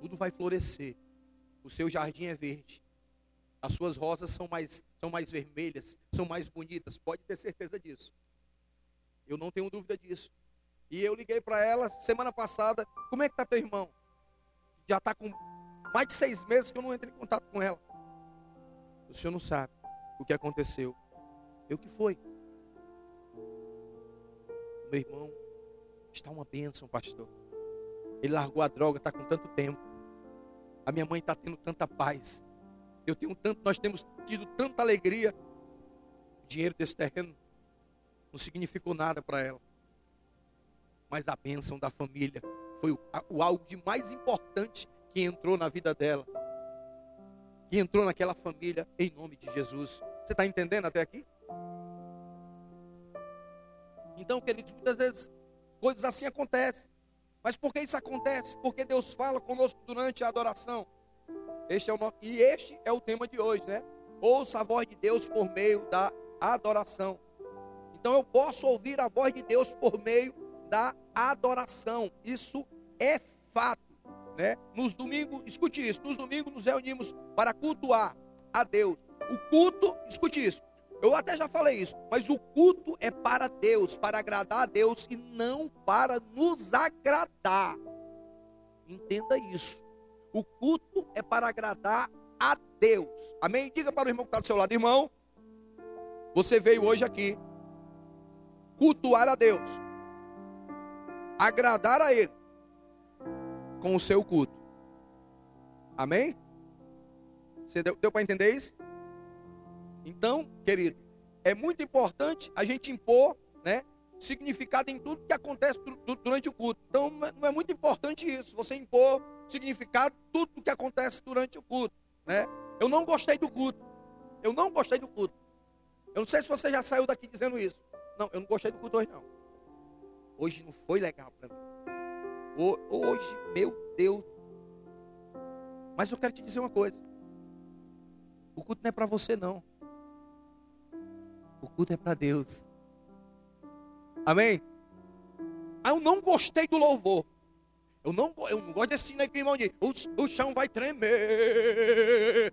tudo vai florescer. O seu jardim é verde. As suas rosas são mais, são mais vermelhas, são mais bonitas. Pode ter certeza disso. Eu não tenho dúvida disso. E eu liguei para ela semana passada. Como é que está teu irmão? Já está com mais de seis meses que eu não entro em contato com ela. O senhor não sabe o que aconteceu. Eu que foi. Meu irmão está uma bênção, pastor. Ele largou a droga, está com tanto tempo. A minha mãe está tendo tanta paz. Eu tenho tanto, nós temos tido tanta alegria. O dinheiro desse terreno não significou nada para ela. Mas a bênção da família foi o, o algo de mais importante que entrou na vida dela. Que entrou naquela família em nome de Jesus. Você está entendendo até aqui? Então, queridos, muitas vezes coisas assim acontecem. Mas por que isso acontece? Porque Deus fala conosco durante a adoração. Este é o nosso, e este é o tema de hoje, né? Ouça a voz de Deus por meio da adoração. Então eu posso ouvir a voz de Deus por meio da adoração. Isso é fato, né? Nos domingos, escute isso, nos domingos nos reunimos para cultuar a Deus. O culto, escute isso. Eu até já falei isso, mas o culto é para Deus, para agradar a Deus e não para nos agradar. Entenda isso. O culto é para agradar a Deus. Amém? Diga para o irmão que está do seu lado, irmão. Você veio hoje aqui cultuar a Deus, agradar a Ele com o seu culto. Amém? Você deu, deu para entender isso? Então, querido, é muito importante a gente impor, né, significado em tudo que acontece durante o culto. Então, não é muito importante isso, você impor significado tudo que acontece durante o culto, né? Eu não gostei do culto. Eu não gostei do culto. Eu não sei se você já saiu daqui dizendo isso. Não, eu não gostei do culto hoje não. Hoje não foi legal para mim. Hoje, meu Deus. Mas eu quero te dizer uma coisa. O culto não é para você não. O culto é para Deus. Amém? Ah, eu não gostei do louvor. Eu não, eu não gosto desse né, que irmão diz, o, o chão vai tremer.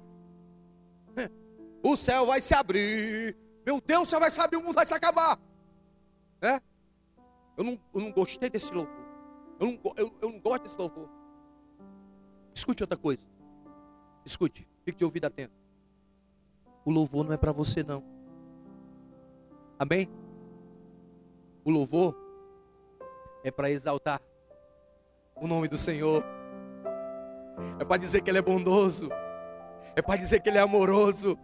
O céu vai se abrir. Meu Deus, o céu vai se abrir, o mundo vai se acabar. Né? Eu, não, eu não gostei desse louvor. Eu não, eu, eu não gosto desse louvor. Escute outra coisa. Escute, fique de ouvido atento. O louvor não é para você, não. Amém? O louvor é para exaltar o nome do Senhor. É para dizer que Ele é bondoso. É para dizer que Ele é amoroso.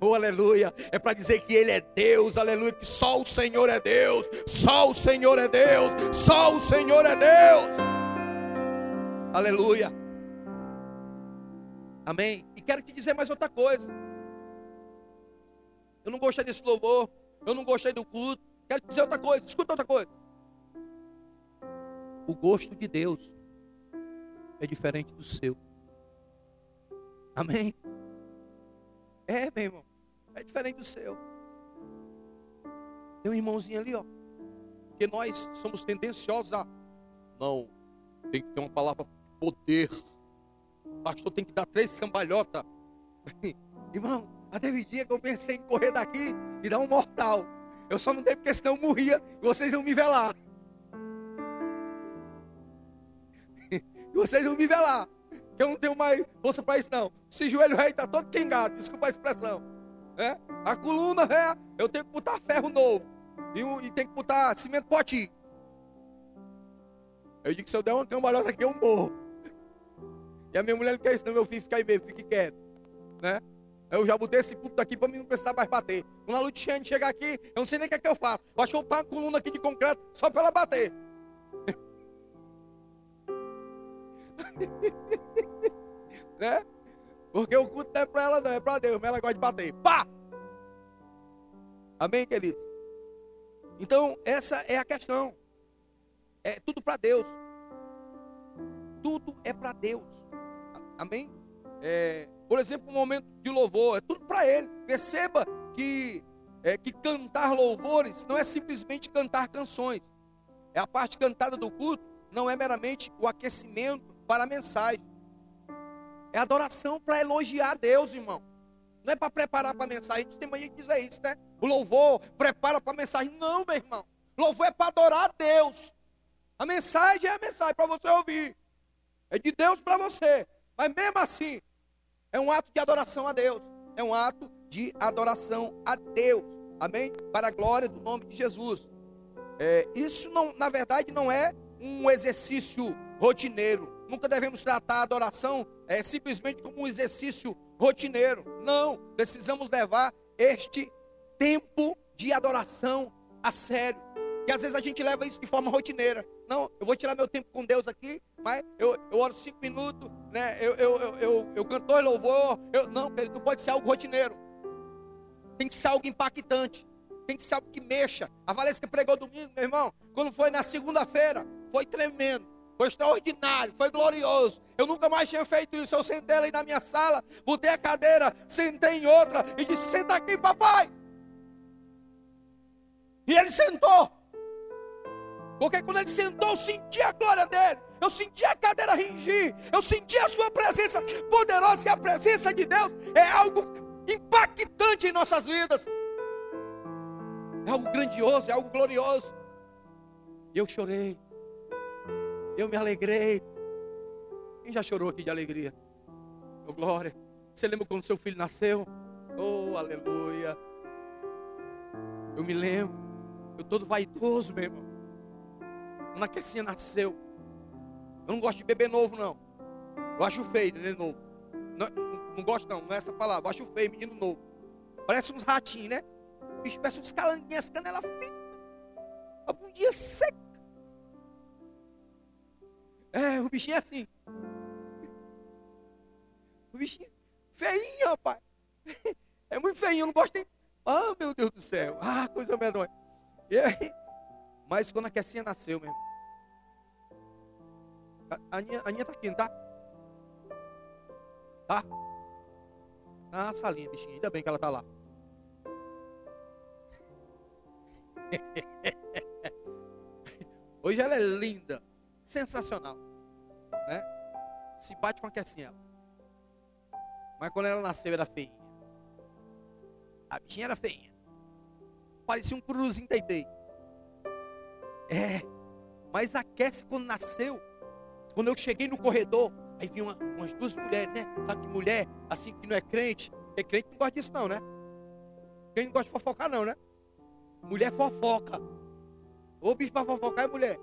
Oh, aleluia. É para dizer que Ele é Deus. Aleluia. Que só o Senhor é Deus. Só o Senhor é Deus. Só o Senhor é Deus. Aleluia. Amém. E quero te dizer mais outra coisa. Eu não gostei desse louvor. Eu não gostei do culto. Quero dizer outra coisa. Escuta outra coisa. O gosto de Deus é diferente do seu. Amém? É, meu irmão. É diferente do seu. Tem um irmãozinho ali, ó. Porque nós somos tendenciosos a. Não, tem que ter uma palavra poder. O pastor tem que dar três cambalhotas. Irmão, até o dia que eu pensei em correr daqui dar um mortal. Eu só não dei porque senão eu morria e vocês iam me velar. E vocês vão me lá. Que eu não tenho mais força para isso, não. Esse joelho rei está todo quengado, desculpa a expressão. Né? A coluna ré, eu tenho que botar ferro novo. E, e tem que botar cimento pote. Eu digo que se eu der uma cambalhota aqui, eu morro. E a minha mulher não quer isso, não, meu filho, fica aí mesmo, fique quieto. Né? Eu já botei esse puto aqui para mim não precisar mais bater. Quando a Luciane chegar aqui, eu não sei nem o que é que eu faço. Eu acho que eu pago a coluna aqui de concreto só para ela bater. né? Porque o culto não é para ela, não, é para Deus, mas ela gosta de bater. Pá! Amém, queridos? Então, essa é a questão. É tudo para Deus. Tudo é para Deus. Amém? É, por exemplo, um momento de louvor, é tudo para Ele. Perceba que, é, que cantar louvores não é simplesmente cantar canções. É a parte cantada do culto, não é meramente o aquecimento para a mensagem. É adoração para elogiar Deus, irmão. Não é para preparar para a mensagem. A gente tem mania de dizer isso, né? O louvor prepara para a mensagem. Não, meu irmão. Louvor é para adorar a Deus. A mensagem é a mensagem para você ouvir. É de Deus para você. Mas mesmo assim, é um ato de adoração a Deus. É um ato de adoração a Deus. Amém? Para a glória do nome de Jesus. É, isso, não, na verdade, não é um exercício rotineiro. Nunca devemos tratar a adoração é, simplesmente como um exercício rotineiro. Não, precisamos levar este tempo de adoração a sério. E às vezes a gente leva isso de forma rotineira. Não, eu vou tirar meu tempo com Deus aqui, mas eu, eu oro cinco minutos, né? Eu, eu, eu, eu, eu cantor louvor. Eu, não, não pode ser algo rotineiro. Tem que ser algo impactante. Tem que ser algo que mexa. A Valesca pregou domingo, meu irmão. Quando foi na segunda-feira, foi tremendo. Foi extraordinário, foi glorioso. Eu nunca mais tinha feito isso. Eu sentei ali na minha sala, botei a cadeira, sentei em outra e disse: Senta aqui, papai. E ele sentou. Porque quando ele sentou, eu senti a glória dele. Eu senti a cadeira ringir. Eu senti a sua presença poderosa. E a presença de Deus é algo impactante em nossas vidas. É algo grandioso, é algo glorioso. Eu chorei. Eu me alegrei. Quem já chorou aqui de alegria? Oh, glória. Você lembra quando seu filho nasceu? Oh, aleluia. Eu me lembro. Eu todo vaidoso, meu irmão. Quando a nasceu. Eu não gosto de bebê novo, não. Eu acho feio, neném novo. Não, não, gosto, não. Não é essa palavra. Eu acho feio, menino novo. Parece uns ratinhos, né? O bicho parece uns calanguinhos, canela finas. A bundinha seca. É, o bichinho é assim. O bichinho feinho, rapaz. É muito feinho, eu não gosto nem. Ah, meu Deus do céu. Ah, coisa medonha. E aí, mas quando a Kessinha nasceu, mesmo. A Aninha, Aninha tá aqui, não tá? Tá? Tá na salinha, bichinha. Ainda bem que ela tá lá. Hoje ela é linda, sensacional, né? Se bate com a Kessinha. Mas quando ela nasceu era feinha. A bichinha era feinha. Parecia um cruzinho teitei. É. Mas aquece quando nasceu. Quando eu cheguei no corredor, aí vi uma, umas duas mulheres, né? Sabe que mulher, assim, que não é crente. Porque crente não gosta disso, não, né? Quem não gosta de fofocar, não, né? Mulher fofoca. Ô bicho pra fofocar é mulher.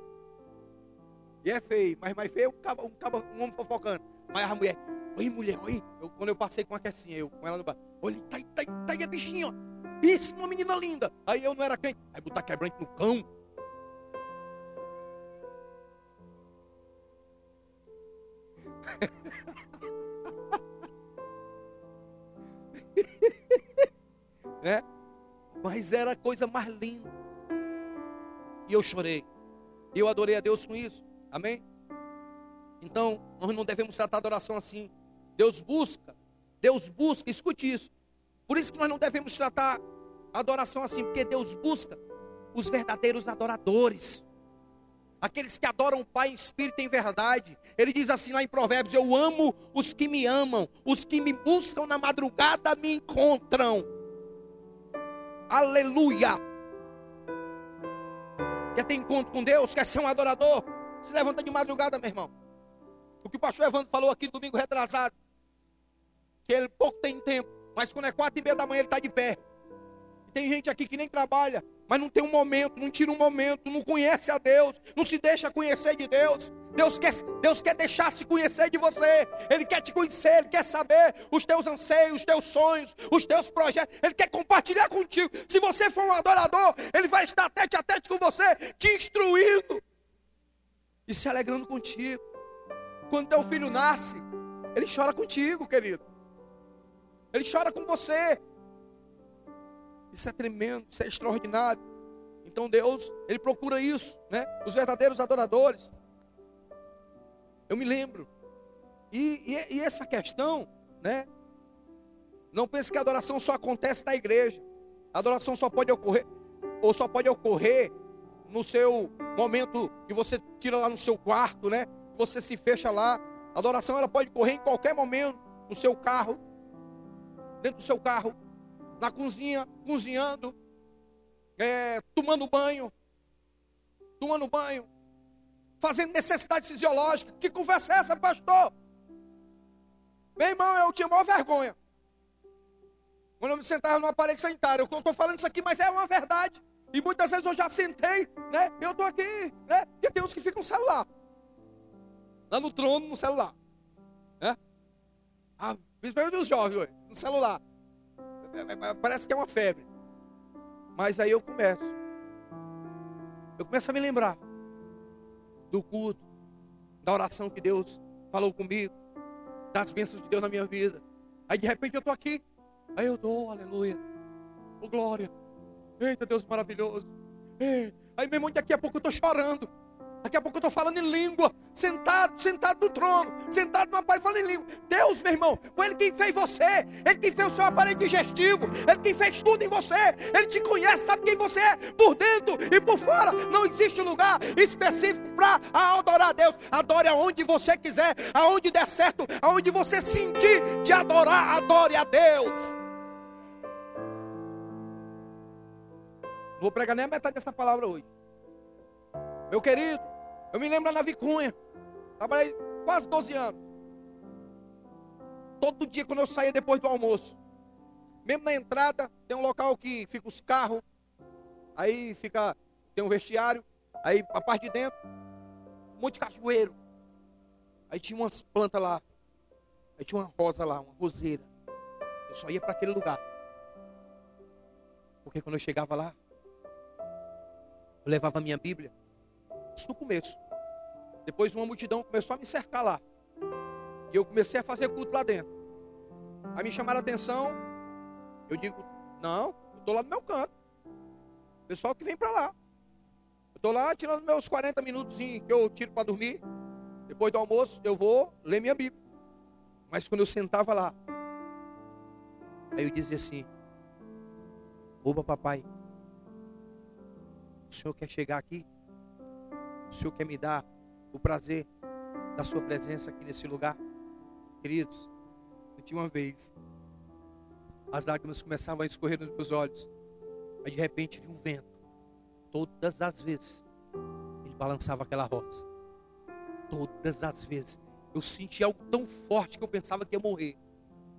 E é feio, mas mais feio é um, um, um homem fofocando. Mas a mulher, oi mulher, oi. Eu, quando eu passei com a Kessinha, eu com ela no bar, olha, tá tá tá aí a bichinha, ó. Isso, uma menina linda. Aí eu não era crente. Aí botar quebrante no cão. Né? Mas era a coisa mais linda. E eu chorei. E eu adorei a Deus com isso. Amém? Então, nós não devemos tratar a adoração assim. Deus busca, Deus busca, escute isso. Por isso que nós não devemos tratar a adoração assim, porque Deus busca os verdadeiros adoradores. Aqueles que adoram o Pai em espírito e em verdade. Ele diz assim lá em Provérbios: Eu amo os que me amam, os que me buscam na madrugada me encontram. Aleluia. Quer ter encontro com Deus? Quer ser um adorador? Se levanta de madrugada, meu irmão. O que o pastor Evandro falou aqui no domingo retrasado. Que ele pouco tem tempo. Mas quando é quatro e meia da manhã ele está de pé. Tem gente aqui que nem trabalha, mas não tem um momento, não tira um momento, não conhece a Deus, não se deixa conhecer de Deus. Deus quer, Deus quer deixar se conhecer de você. Ele quer te conhecer, Ele quer saber os teus anseios, os teus sonhos, os teus projetos. Ele quer compartilhar contigo. Se você for um adorador, Ele vai estar tete a tete com você, te instruindo e se alegrando contigo. Quando teu filho nasce, ele chora contigo, querido. Ele chora com você. Isso é tremendo, isso é extraordinário. Então Deus, Ele procura isso, né? Os verdadeiros adoradores. Eu me lembro. E, e, e essa questão, né? Não pense que a adoração só acontece na igreja. A adoração só pode ocorrer, ou só pode ocorrer no seu momento que você tira lá no seu quarto, né? Você se fecha lá A adoração ela pode correr em qualquer momento, no seu carro, dentro do seu carro, na cozinha, cozinhando, é, tomando banho, tomando banho, fazendo necessidades fisiológicas. Que conversa é essa, pastor? Meu irmão, eu tinha maior vergonha. Quando eu me sentava no aparelho sanitário, eu estou falando isso aqui, mas é uma verdade. E muitas vezes eu já sentei, né? Eu estou aqui, né? E tem uns que ficam no celular. Lá no trono, no celular. Né? Ah, principalmente os jovens hoje, no celular. Parece que é uma febre. Mas aí eu começo. Eu começo a me lembrar do culto, da oração que Deus falou comigo, das bênçãos de Deus na minha vida. Aí de repente eu estou aqui, Aí eu dou, aleluia. Oh, glória. Eita, Deus maravilhoso. Ei. Aí, meu irmão, daqui a pouco eu estou chorando. Daqui a pouco eu estou falando em língua, sentado, sentado no trono, sentado no aparelho falando em língua. Deus, meu irmão, foi Ele quem fez você, Ele quem fez o seu aparelho digestivo, Ele quem fez tudo em você, Ele te conhece, sabe quem você é, por dentro e por fora. Não existe lugar específico para adorar a Deus. Adore aonde você quiser, aonde der certo, aonde você sentir de adorar, adore a Deus. Não vou pregar nem a metade dessa palavra hoje. Meu querido, eu me lembro na Vicunha. Trabalhei quase 12 anos. Todo dia quando eu saía depois do almoço. Mesmo na entrada, tem um local que fica os carros. Aí fica, tem um vestiário. Aí a parte de dentro, um monte de cachoeiro. Aí tinha umas plantas lá. Aí tinha uma rosa lá, uma roseira. Eu só ia para aquele lugar. Porque quando eu chegava lá, eu levava a minha Bíblia. No começo. Depois uma multidão começou a me cercar lá. E eu comecei a fazer culto lá dentro. Aí me chamaram a atenção. Eu digo, não, eu estou lá no meu canto. Pessoal que vem para lá. Eu estou lá tirando meus 40 minutos que eu tiro para dormir. Depois do almoço, eu vou ler minha Bíblia. Mas quando eu sentava lá, aí eu dizia assim: Oba, papai, o Senhor quer chegar aqui? O Senhor quer me dar o prazer da sua presença aqui nesse lugar? Queridos, tinha uma vez, as lágrimas começavam a escorrer nos meus olhos. Mas de repente vi um vento. Todas as vezes ele balançava aquela rosa. Todas as vezes. Eu senti algo tão forte que eu pensava que ia morrer.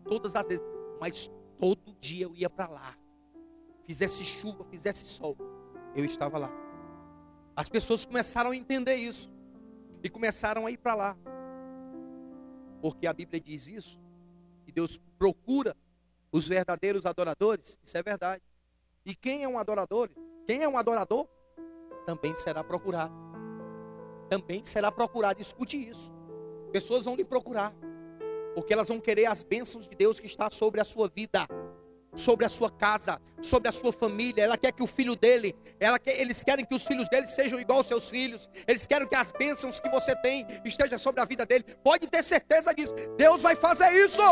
Todas as vezes. Mas todo dia eu ia para lá. Fizesse chuva, fizesse sol eu estava lá. As pessoas começaram a entender isso e começaram a ir para lá. Porque a Bíblia diz isso, que Deus procura os verdadeiros adoradores, isso é verdade. E quem é um adorador? Quem é um adorador? Também será procurado. Também será procurado. Escute isso. Pessoas vão lhe procurar, porque elas vão querer as bênçãos de Deus que está sobre a sua vida sobre a sua casa, sobre a sua família. Ela quer que o filho dele, ela quer, eles querem que os filhos dele sejam igual aos seus filhos. Eles querem que as bênçãos que você tem estejam sobre a vida dele. Pode ter certeza disso. Deus vai fazer isso.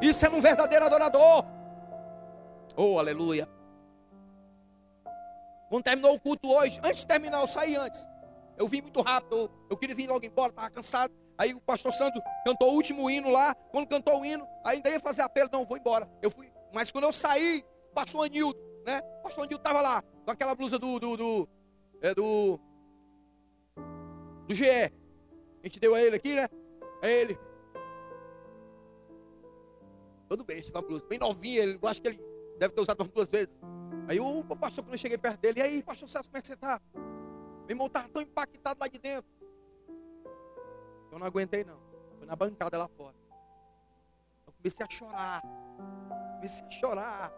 Isso é um verdadeiro adorador. Oh, aleluia. Quando terminou o culto hoje, antes de terminar, eu saí antes. Eu vim muito rápido, eu queria vir logo embora, estava cansado. Aí o pastor Santo cantou o último hino lá. Quando cantou o hino, ainda ia fazer apelo. Não, vou embora. Eu fui. Mas quando eu saí, o pastor Anildo, né? O pastor Anildo estava lá, com aquela blusa do. do, do, é, do, do GE. A gente deu a ele aqui, né? A ele. Todo bem, com a blusa. Bem novinho, ele, eu acho que ele deve ter usado duas vezes. Aí o pastor, quando eu cheguei perto dele, e aí, pastor Celso, como é que você está? Meu irmão tão impactado lá de dentro. Não aguentei não. Foi na bancada lá fora. Eu comecei a chorar. Comecei a chorar.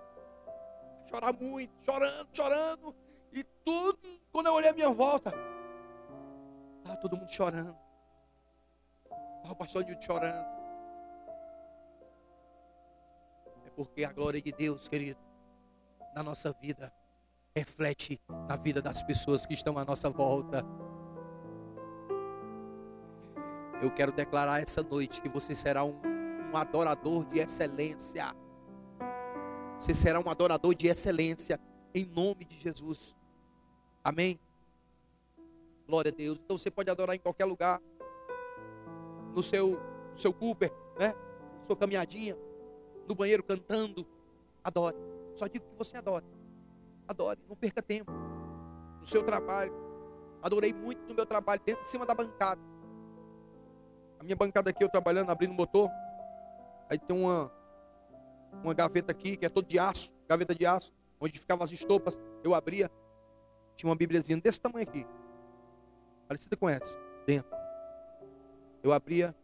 Chorar muito, chorando, chorando. E tudo, quando eu olhei a minha volta, estava todo mundo chorando. Estava o pastor Nilton chorando. É porque a glória de Deus, querido, na nossa vida, reflete na vida das pessoas que estão à nossa volta. Eu quero declarar essa noite que você será um, um adorador de excelência. Você será um adorador de excelência em nome de Jesus. Amém? Glória a Deus. Então você pode adorar em qualquer lugar. no seu, no seu Cooper, né? Sua caminhadinha, no banheiro cantando. Adore. Só digo que você adore. Adore, não perca tempo. No seu trabalho. Adorei muito no meu trabalho, dentro, em cima da bancada. A minha bancada aqui, eu trabalhando, abrindo motor. Aí tem uma, uma gaveta aqui, que é todo de aço, gaveta de aço, onde ficavam as estopas. Eu abria, tinha uma bíbliazinha desse tamanho aqui. Parecida com essa, dentro. Eu abria,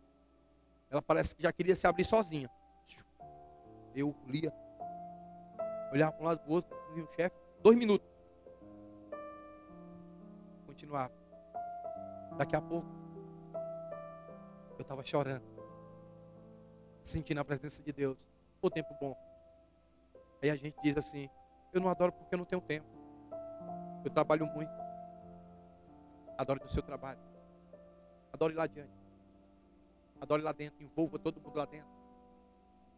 ela parece que já queria se abrir sozinha. Eu lia, olhava para um lado para o outro, via o chefe, dois minutos. Continuava. Daqui a pouco, eu estava chorando, sentindo a presença de Deus. O tempo bom. Aí a gente diz assim: Eu não adoro porque eu não tenho tempo. Eu trabalho muito. Adore no seu trabalho. Adore lá adiante. Adore lá dentro. Envolva todo mundo lá dentro.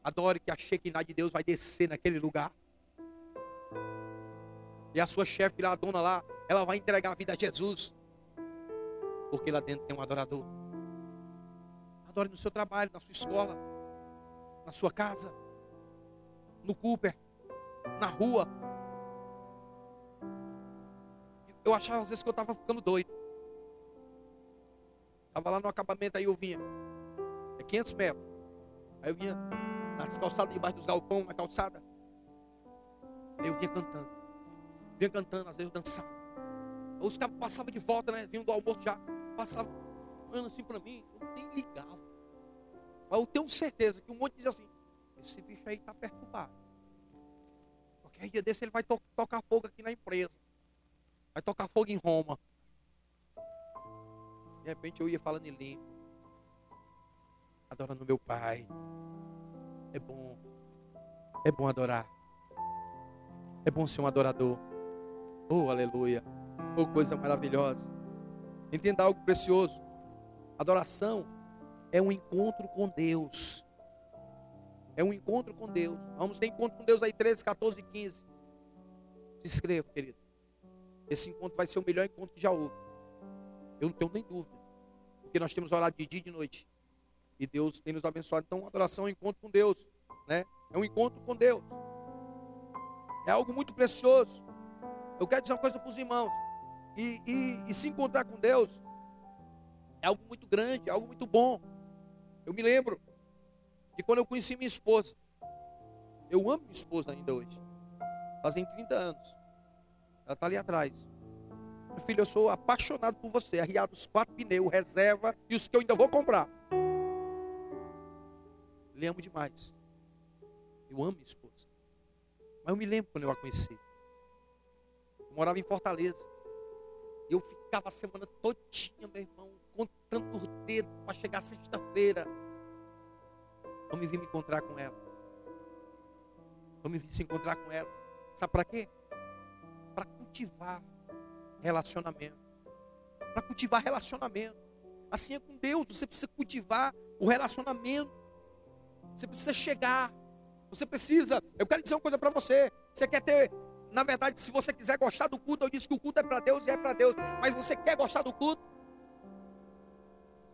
Adore que a Shekinah de Deus vai descer naquele lugar. E a sua chefe lá, a dona lá, ela vai entregar a vida a Jesus. Porque lá dentro tem um adorador. Adore no seu trabalho, na sua escola, na sua casa, no Cooper, na rua. Eu achava às vezes que eu estava ficando doido. Estava lá no acabamento, aí eu vinha. É 500 metros. Aí eu vinha nas calçadas debaixo dos galpões, na calçada. Aí eu vinha cantando. Vinha cantando, às vezes eu dançava. Aí os caras passavam de volta, né? Vinham do almoço já. Passavam olhando assim para mim. Ligava. Mas eu tenho certeza que um monte diz assim: esse bicho aí está perturbado. Qualquer dia desse ele vai to tocar fogo aqui na empresa. Vai tocar fogo em Roma. De repente eu ia falando em língua. Adorando meu pai. É bom. É bom adorar. É bom ser um adorador. Oh, aleluia. Oh, coisa maravilhosa. Entenda algo precioso. Adoração é um encontro com Deus. É um encontro com Deus. Vamos ter encontro com Deus aí 13, 14, 15. Se inscreva, querido. Esse encontro vai ser o melhor encontro que já houve. Eu não tenho nem dúvida. Porque nós temos orado de dia e de noite. E Deus tem nos abençoado. Então, adoração é um encontro com Deus. Né? É um encontro com Deus. É algo muito precioso. Eu quero dizer uma coisa para os irmãos. E, e, e se encontrar com Deus é algo muito grande, é algo muito bom. Eu me lembro de quando eu conheci minha esposa. Eu amo minha esposa ainda hoje. Fazem 30 anos. Ela está ali atrás. Meu filho, eu sou apaixonado por você. Arriado os quatro pneus, reserva e os que eu ainda vou comprar. Le amo demais. Eu amo minha esposa. Mas eu me lembro quando eu a conheci. Eu morava em Fortaleza. Eu ficava a semana todinha, meu irmão, contando os dedos para chegar sexta-feira. Eu me vim me encontrar com ela. Eu me vim se encontrar com ela. Sabe para quê? Para cultivar relacionamento. Para cultivar relacionamento. Assim é com Deus. Você precisa cultivar o relacionamento. Você precisa chegar. Você precisa. Eu quero dizer uma coisa para você. Você quer ter. Na verdade, se você quiser gostar do culto, eu disse que o culto é para Deus e é para Deus. Mas você quer gostar do culto?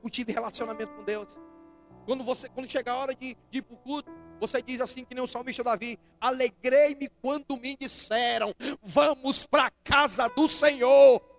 Cultive relacionamento com Deus. Quando você, quando chega a hora de, de ir para o culto, você diz assim que nem o salmista Davi: Alegrei-me quando me disseram, vamos para a casa do Senhor.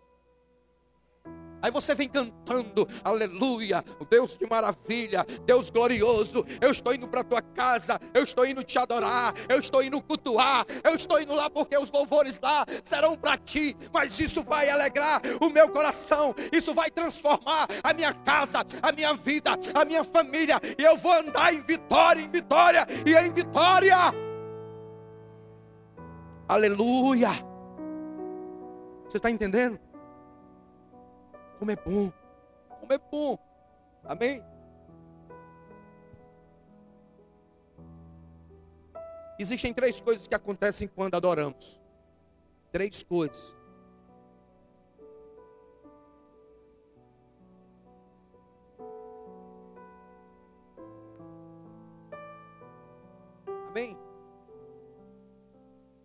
Aí você vem cantando, aleluia, Deus de maravilha, Deus glorioso. Eu estou indo para a tua casa, eu estou indo te adorar, eu estou indo cultuar, eu estou indo lá porque os louvores lá serão para ti. Mas isso vai alegrar o meu coração, isso vai transformar a minha casa, a minha vida, a minha família. E eu vou andar em vitória, em vitória e em vitória. Aleluia. Você está entendendo? Como é bom. Como é bom. Amém? Existem três coisas que acontecem quando adoramos. Três coisas. Amém?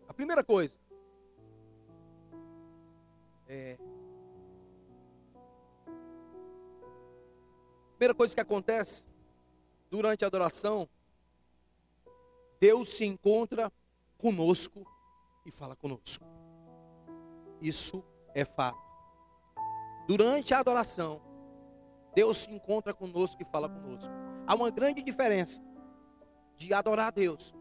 A primeira coisa é primeira coisa que acontece durante a adoração, Deus se encontra conosco e fala conosco. Isso é fato. Durante a adoração, Deus se encontra conosco e fala conosco. Há uma grande diferença de adorar a Deus.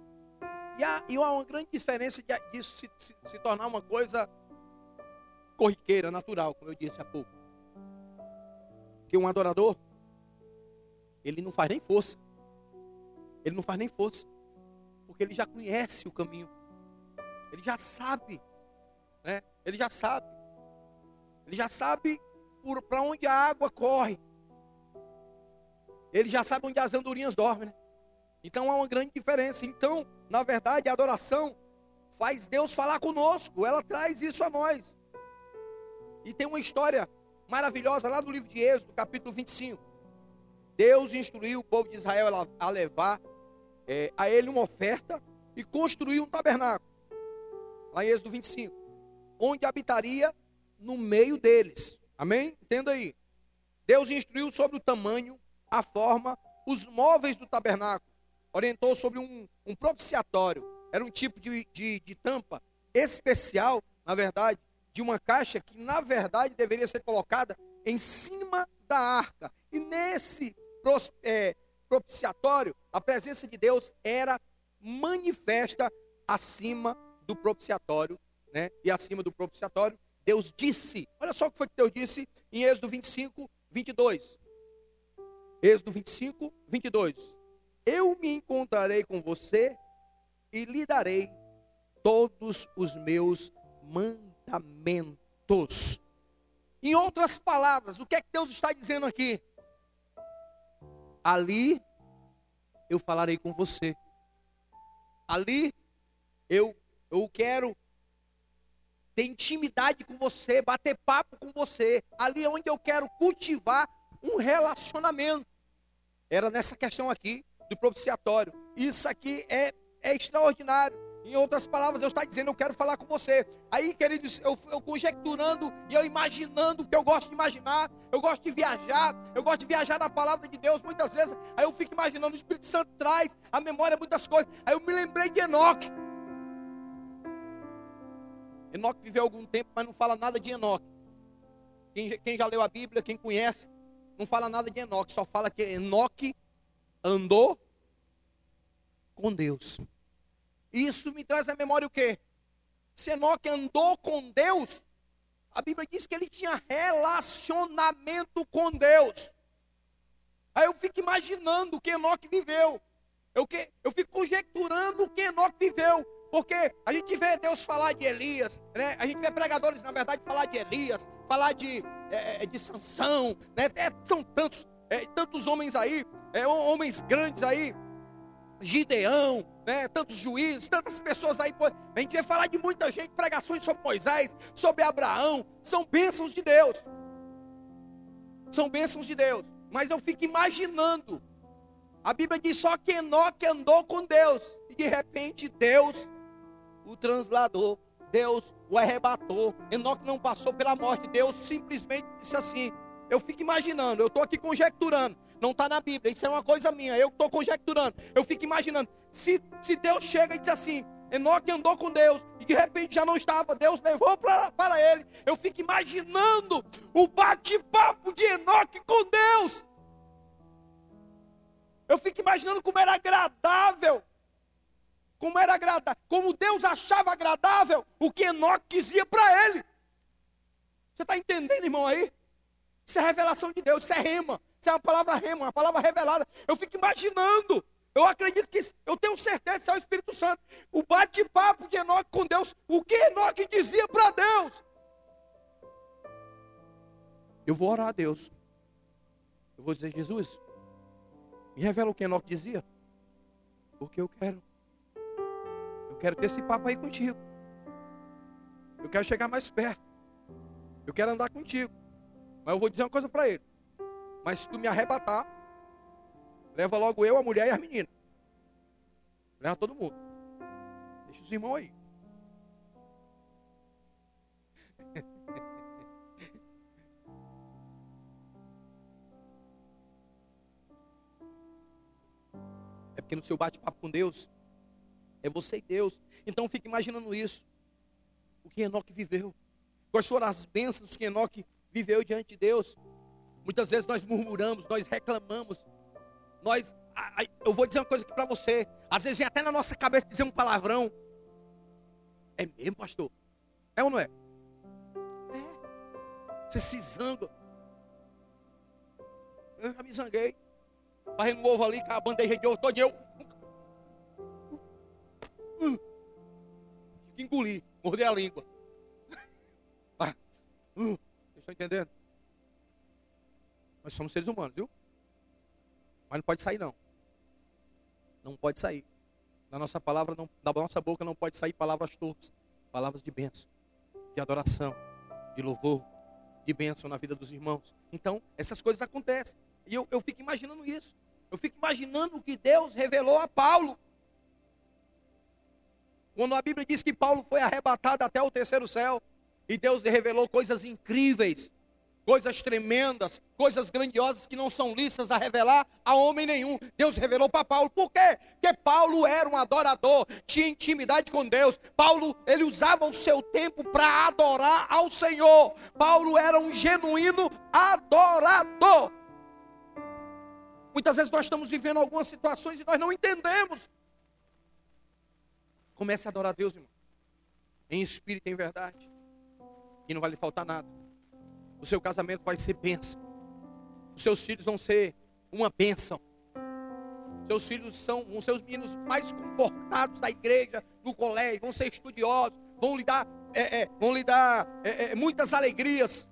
E há, e há uma grande diferença de, disso se, se, se tornar uma coisa corriqueira, natural, como eu disse há pouco. Porque um adorador, ele não faz nem força. Ele não faz nem força. Porque ele já conhece o caminho. Ele já sabe. Né? Ele já sabe. Ele já sabe para onde a água corre. Ele já sabe onde as andorinhas dormem. Né? Então há uma grande diferença. Então, na verdade, a adoração faz Deus falar conosco. Ela traz isso a nós. E tem uma história maravilhosa lá no livro de Êxodo, capítulo 25. Deus instruiu o povo de Israel a levar é, a ele uma oferta e construir um tabernáculo. Lá em Êxodo 25. Onde habitaria no meio deles. Amém? Entenda aí. Deus instruiu sobre o tamanho, a forma, os móveis do tabernáculo. Orientou sobre um, um propiciatório. Era um tipo de, de, de tampa especial, na verdade, de uma caixa que, na verdade, deveria ser colocada em cima da arca. E nesse propiciatório, a presença de Deus era manifesta acima do propiciatório, né? E acima do propiciatório, Deus disse, olha só o que foi que Deus disse em Êxodo 25, 22. Êxodo 25, 22. Eu me encontrarei com você e lhe darei todos os meus mandamentos. Em outras palavras, o que é que Deus está dizendo aqui? Ali eu falarei com você. Ali eu eu quero ter intimidade com você, bater papo com você. Ali é onde eu quero cultivar um relacionamento. Era nessa questão aqui do propiciatório. Isso aqui é, é extraordinário. Em outras palavras, Deus está dizendo: Eu quero falar com você. Aí, queridos, eu, eu conjecturando e eu imaginando, que eu gosto de imaginar, eu gosto de viajar, eu gosto de viajar na palavra de Deus muitas vezes. Aí eu fico imaginando, o Espírito Santo traz a memória muitas coisas. Aí eu me lembrei de Enoque. Enoque viveu algum tempo, mas não fala nada de Enoque. Quem, quem já leu a Bíblia, quem conhece, não fala nada de Enoque, só fala que Enoque andou com Deus. Isso me traz à memória o quê? Se Enoque andou com Deus, a Bíblia diz que ele tinha relacionamento com Deus. Aí eu fico imaginando o que Enoque viveu. Eu, que, eu fico conjecturando o que Enoque viveu. Porque a gente vê Deus falar de Elias, né? a gente vê pregadores, na verdade, falar de Elias, falar de, é, de Sansão, né? É, são tantos, é, tantos homens aí, é, homens grandes aí, Gideão, né, tantos juízes, tantas pessoas aí. A gente vai falar de muita gente, pregações sobre Moisés, sobre Abraão, são bênçãos de Deus. São bênçãos de Deus. Mas eu fico imaginando. A Bíblia diz só que Enoque andou com Deus. E de repente Deus o transladou. Deus o arrebatou. Enoque não passou pela morte. Deus simplesmente disse assim: Eu fico imaginando, eu estou aqui conjecturando. Não está na Bíblia, isso é uma coisa minha. Eu estou conjecturando. Eu fico imaginando. Se, se Deus chega e diz assim: Enoque andou com Deus e de repente já não estava, Deus levou pra, para ele. Eu fico imaginando o bate-papo de Enoque com Deus. Eu fico imaginando como era agradável. Como era agradável, como Deus achava agradável o que Enoque dizia para ele. Você está entendendo, irmão, aí? Isso é revelação de Deus, isso é rema. Isso é uma palavra rema, uma palavra revelada. Eu fico imaginando. Eu acredito que, eu tenho certeza que é o Espírito Santo. O bate-papo de Enoque com Deus. O que Enoque dizia para Deus? Eu vou orar a Deus. Eu vou dizer, Jesus, me revela o que Enoque dizia. Porque eu quero. Eu quero ter esse papo aí contigo. Eu quero chegar mais perto. Eu quero andar contigo. Mas eu vou dizer uma coisa para ele. Mas se tu me arrebatar, leva logo eu, a mulher e as meninas. Leva todo mundo. Deixa os irmãos aí. Porque no seu bate-papo com Deus, é você e Deus. Então fique imaginando isso. O que Enoque viveu. Quais foram as bênçãos que Enoque viveu diante de Deus. Muitas vezes nós murmuramos, nós reclamamos. Nós, eu vou dizer uma coisa aqui para você. Às vezes vem até na nossa cabeça dizer um palavrão. É mesmo, pastor? É ou não é? É. Você se zanga. Eu já me zanguei. Fazendo ovo ali com a bandeja de ovo todo eu. que engolir, morder a língua. Ah, uh, estão entendendo? Nós somos seres humanos, viu? Mas não pode sair não. Não pode sair. Da nossa palavra, não, da nossa boca não pode sair palavras tortas, palavras de bênção, de adoração, de louvor, de bênção na vida dos irmãos. Então, essas coisas acontecem. E eu, eu fico imaginando isso. Eu fico imaginando o que Deus revelou a Paulo. Quando a Bíblia diz que Paulo foi arrebatado até o terceiro céu, e Deus lhe revelou coisas incríveis, coisas tremendas, coisas grandiosas que não são listas a revelar a homem nenhum. Deus revelou para Paulo. Por quê? Porque Paulo era um adorador, tinha intimidade com Deus. Paulo, ele usava o seu tempo para adorar ao Senhor. Paulo era um genuíno adorador. Muitas vezes nós estamos vivendo algumas situações e nós não entendemos. Comece a adorar a Deus, irmão. Em espírito em verdade. E não vai lhe faltar nada. O seu casamento vai ser bênção. Os seus filhos vão ser uma bênção. Seus filhos são, os meninos mais comportados da igreja, no colégio, vão ser estudiosos, vão lhe dar, é, é, vão lhe dar é, é muitas alegrias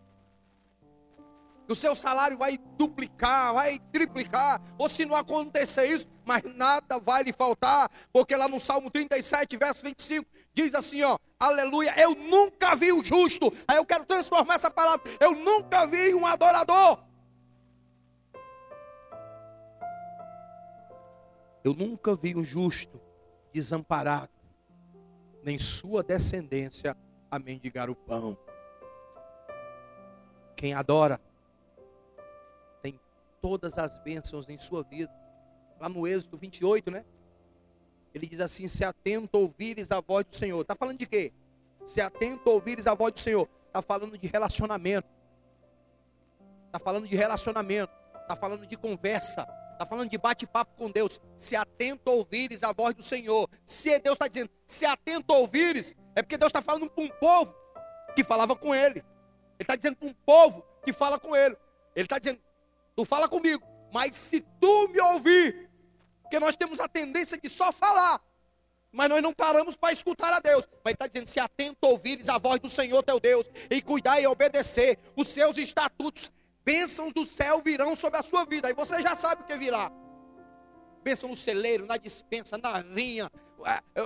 o seu salário vai duplicar, vai triplicar, ou se não acontecer isso, mas nada vai lhe faltar, porque lá no Salmo 37, verso 25, diz assim: ó, aleluia, eu nunca vi o justo, aí eu quero transformar essa palavra, eu nunca vi um adorador. Eu nunca vi o justo desamparado, nem sua descendência a mendigar o pão. Quem adora todas as bênçãos em sua vida. Lá no Êxodo 28, né? Ele diz assim: Se atento ouvires a voz do Senhor. Está falando de quê? Se atento ouvires a voz do Senhor. Está falando de relacionamento. Está falando de relacionamento. Está falando de conversa. Está falando de bate-papo com Deus. Se atento ouvires a voz do Senhor. Se Deus está dizendo, se atento ouvires, é porque Deus está falando para um povo que falava com Ele. Ele está dizendo para um povo que fala com Ele. Ele está dizendo, Tu fala comigo, mas se tu me ouvir, porque nós temos a tendência de só falar, mas nós não paramos para escutar a Deus. Mas está dizendo: se atento ouvires a voz do Senhor teu Deus, e cuidar e obedecer os seus estatutos, bênçãos do céu virão sobre a sua vida. Aí você já sabe o que virá. Bênção no celeiro, na dispensa, na vinha,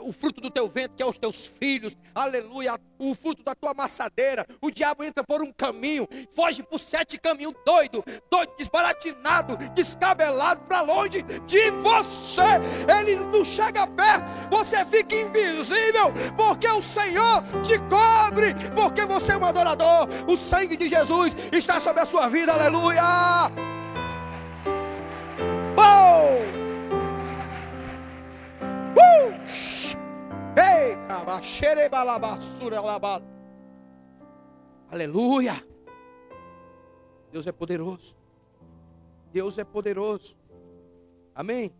o fruto do teu vento, que é os teus filhos, aleluia, o fruto da tua maçadeira. O diabo entra por um caminho, foge por sete caminhos, doido, doido, desbaratinado, descabelado para longe de você. Ele não chega perto, você fica invisível, porque o Senhor te cobre, porque você é um adorador. O sangue de Jesus está sobre a sua vida, aleluia. Oh! Uh! Ei, Aleluia. Deus é poderoso. Deus é poderoso. Amém.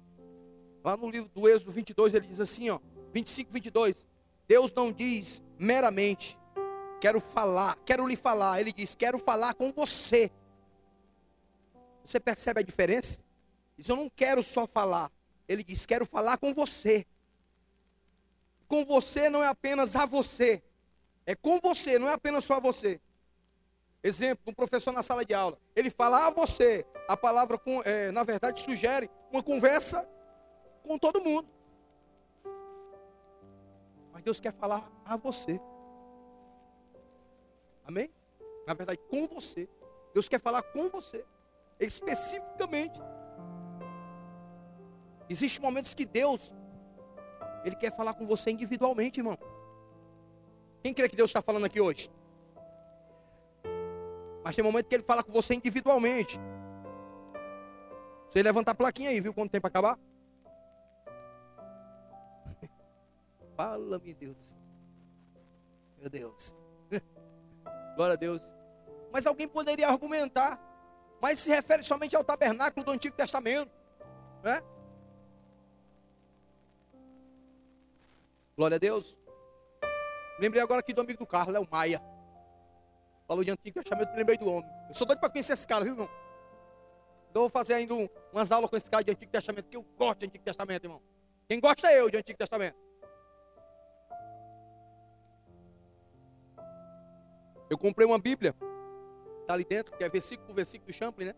Lá no livro do Êxodo 22, ele diz assim, ó, 25, 22. Deus não diz meramente, quero falar, quero lhe falar. Ele diz, quero falar com você. Você percebe a diferença? Diz, eu não quero só falar. Ele diz: Quero falar com você. Com você não é apenas a você, é com você, não é apenas só a você. Exemplo, um professor na sala de aula, ele fala a você, a palavra, é, na verdade, sugere uma conversa com todo mundo. Mas Deus quer falar a você. Amém? Na verdade, com você. Deus quer falar com você, especificamente. Existem momentos que Deus, Ele quer falar com você individualmente, irmão. Quem crê que Deus está falando aqui hoje? Mas tem momento que Ele fala com você individualmente. Você levanta a plaquinha aí, viu quanto tempo acabar? Fala-me, Deus. Meu Deus. Glória a Deus. Mas alguém poderia argumentar, mas se refere somente ao tabernáculo do Antigo Testamento, né? Glória a Deus. Lembrei agora aqui do amigo do carro, Léo Maia. Falou de Antigo Testamento, me lembrei do homem. Eu sou doido para conhecer esse cara, viu, irmão? Então vou fazer ainda um, umas aulas com esse cara de Antigo Testamento, porque eu gosto de Antigo Testamento, irmão. Quem gosta é eu de Antigo Testamento. Eu comprei uma Bíblia, está ali dentro, que é versículo por versículo do Champlin, né?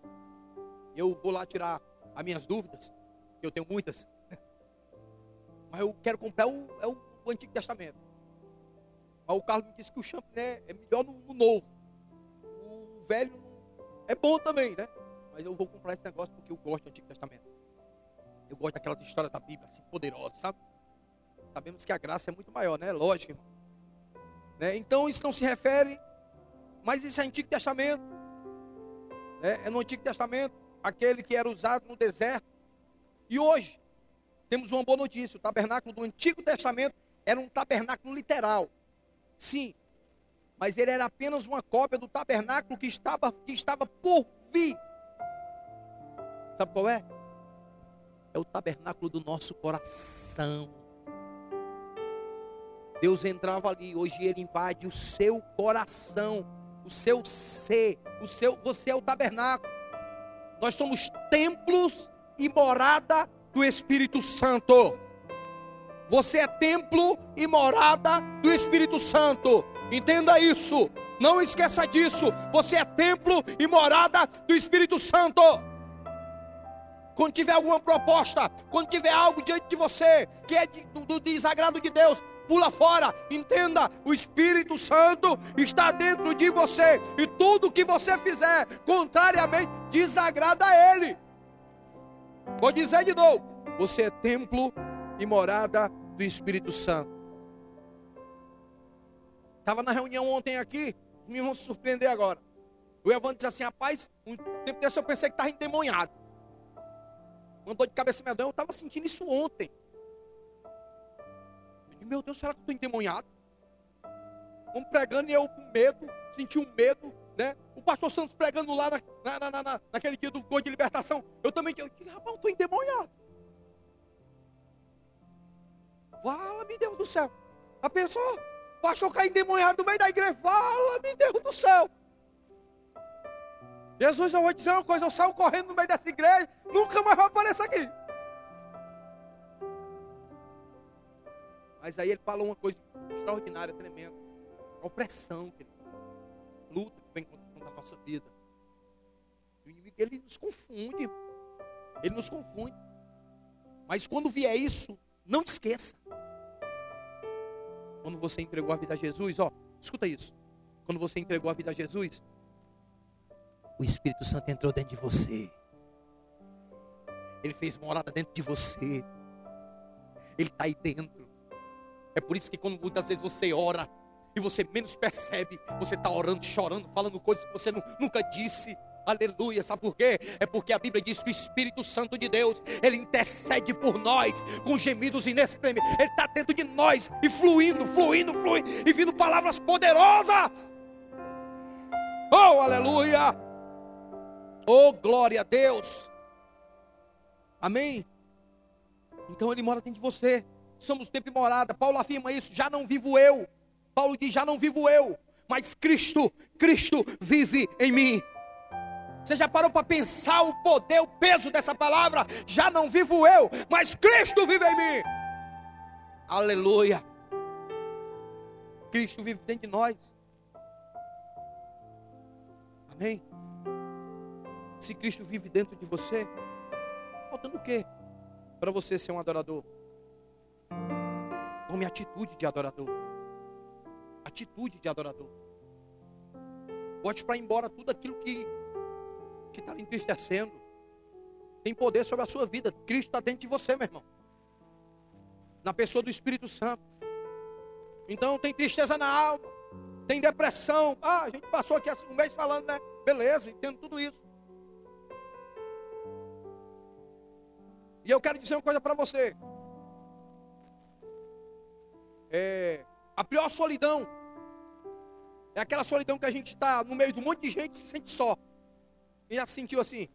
Eu vou lá tirar as minhas dúvidas, que eu tenho muitas. Mas eu quero comprar o, é o, o Antigo Testamento. Mas o Carlos me disse que o Champlin né, é melhor no, no novo. O velho é bom também, né? Mas eu vou comprar esse negócio porque eu gosto do Antigo Testamento. Eu gosto daquelas histórias da Bíblia, assim, poderosas, sabe? Sabemos que a graça é muito maior, né? Lógico, irmão. Né? Então isso não se refere, mas isso é Antigo Testamento. Né? É no Antigo Testamento, aquele que era usado no deserto. E hoje, temos uma boa notícia: o tabernáculo do Antigo Testamento era um tabernáculo literal. Sim, mas ele era apenas uma cópia do tabernáculo que estava, que estava por vir Sabe qual é? É o tabernáculo do nosso coração. Deus entrava ali, hoje ele invade o seu coração, o seu ser, o seu, você é o tabernáculo. Nós somos templos e morada do Espírito Santo. Você é templo e morada do Espírito Santo. Entenda isso. Não esqueça disso. Você é templo e morada do Espírito Santo quando tiver alguma proposta, quando tiver algo diante de você que é de, do, do desagrado de Deus, pula fora. Entenda, o Espírito Santo está dentro de você e tudo que você fizer contrariamente desagrada a Ele. Vou dizer de novo: você é templo e morada do Espírito Santo. Estava na reunião ontem aqui, me vão surpreender agora. O Evandro disse assim: rapaz, um tempo desse eu pensei que estava endemoniado uma dor de cabeça medonha. Eu estava sentindo isso ontem. Eu disse, meu Deus, será que eu estou endemoniado? Vamos pregando e eu com medo, senti um medo, né? O pastor Santos pregando lá na, na, na, na naquele dia do gol de libertação. Eu também disse, rapaz, eu estou endemoniado. Fala, meu Deus do céu. A pessoa, pastor cai endemoniado no meio da igreja. Fala, meu Deus do céu. Jesus, eu vou dizer uma coisa, eu saio correndo no meio dessa igreja, nunca mais vai aparecer aqui. Mas aí ele falou uma coisa extraordinária, tremenda. A opressão, que luta que vem contra a nossa vida. O inimigo, ele nos confunde. Ele nos confunde. Mas quando vier isso, não te esqueça. Quando você entregou a vida a Jesus, ó, escuta isso. Quando você entregou a vida a Jesus, o Espírito Santo entrou dentro de você. Ele fez morada dentro de você. Ele está aí dentro. É por isso que quando muitas vezes você ora e você menos percebe, você está orando, chorando, falando coisas que você nunca disse. Aleluia, sabe por quê? É porque a Bíblia diz que o Espírito Santo de Deus, ele intercede por nós com gemidos inexprimíveis. Ele está dentro de nós e fluindo, fluindo, fluindo e vindo palavras poderosas. Oh, aleluia! Oh, glória a Deus. Amém? Então ele mora dentro de você. Somos tempo e morada. Paulo afirma isso. Já não vivo eu. Paulo diz: já não vivo eu. Mas Cristo, Cristo vive em mim. Você já parou para pensar o poder, o peso dessa palavra? Já não vivo eu, mas Cristo vive em mim. Aleluia. Cristo vive dentro de nós. Amém. Se Cristo vive dentro de você, faltando o quê? Para você ser um adorador. Tome atitude de adorador. Atitude de adorador. Bote para embora tudo aquilo que que está entristecendo. Tem poder sobre a sua vida. Cristo está dentro de você, meu irmão. Na pessoa do Espírito Santo. Então tem tristeza na alma. Tem depressão. Ah, a gente passou aqui um mês falando, né? Beleza, entendo tudo isso. E eu quero dizer uma coisa para você. é, a pior solidão é aquela solidão que a gente está no meio de um monte de gente e se sente só. E já se sentiu assim?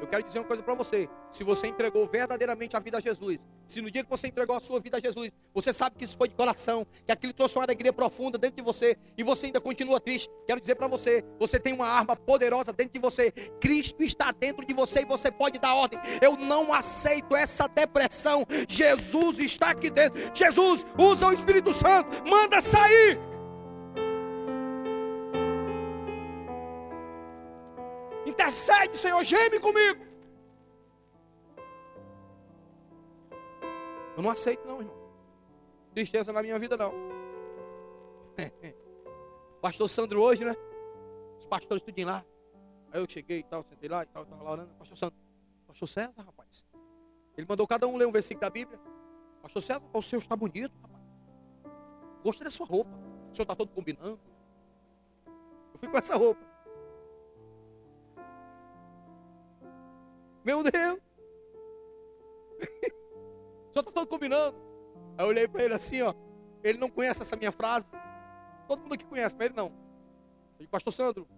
Eu quero dizer uma coisa para você. Se você entregou verdadeiramente a vida a Jesus, se no dia que você entregou a sua vida a Jesus, você sabe que isso foi de coração, que aquilo trouxe uma alegria profunda dentro de você, e você ainda continua triste, quero dizer para você: você tem uma arma poderosa dentro de você, Cristo está dentro de você e você pode dar ordem. Eu não aceito essa depressão, Jesus está aqui dentro. Jesus, usa o Espírito Santo, manda sair. Intercede, Senhor, geme comigo. Eu não aceito, não, irmão. Tristeza na minha vida, não. Pastor Sandro hoje, né? Os pastores tudinho lá. Aí eu cheguei e tal, sentei lá e tal, estava lá orando. Pastor Sandro, Pastor César, rapaz. Ele mandou cada um ler um versículo da Bíblia. Pastor César, o seu está bonito, rapaz. Gostei da sua roupa. O senhor está todo combinando. Eu fui com essa roupa. Meu Deus! Só está todo combinando. Aí eu olhei para ele assim, ó. Ele não conhece essa minha frase. Todo mundo aqui conhece, mas ele não. Disse, Pastor Sandro,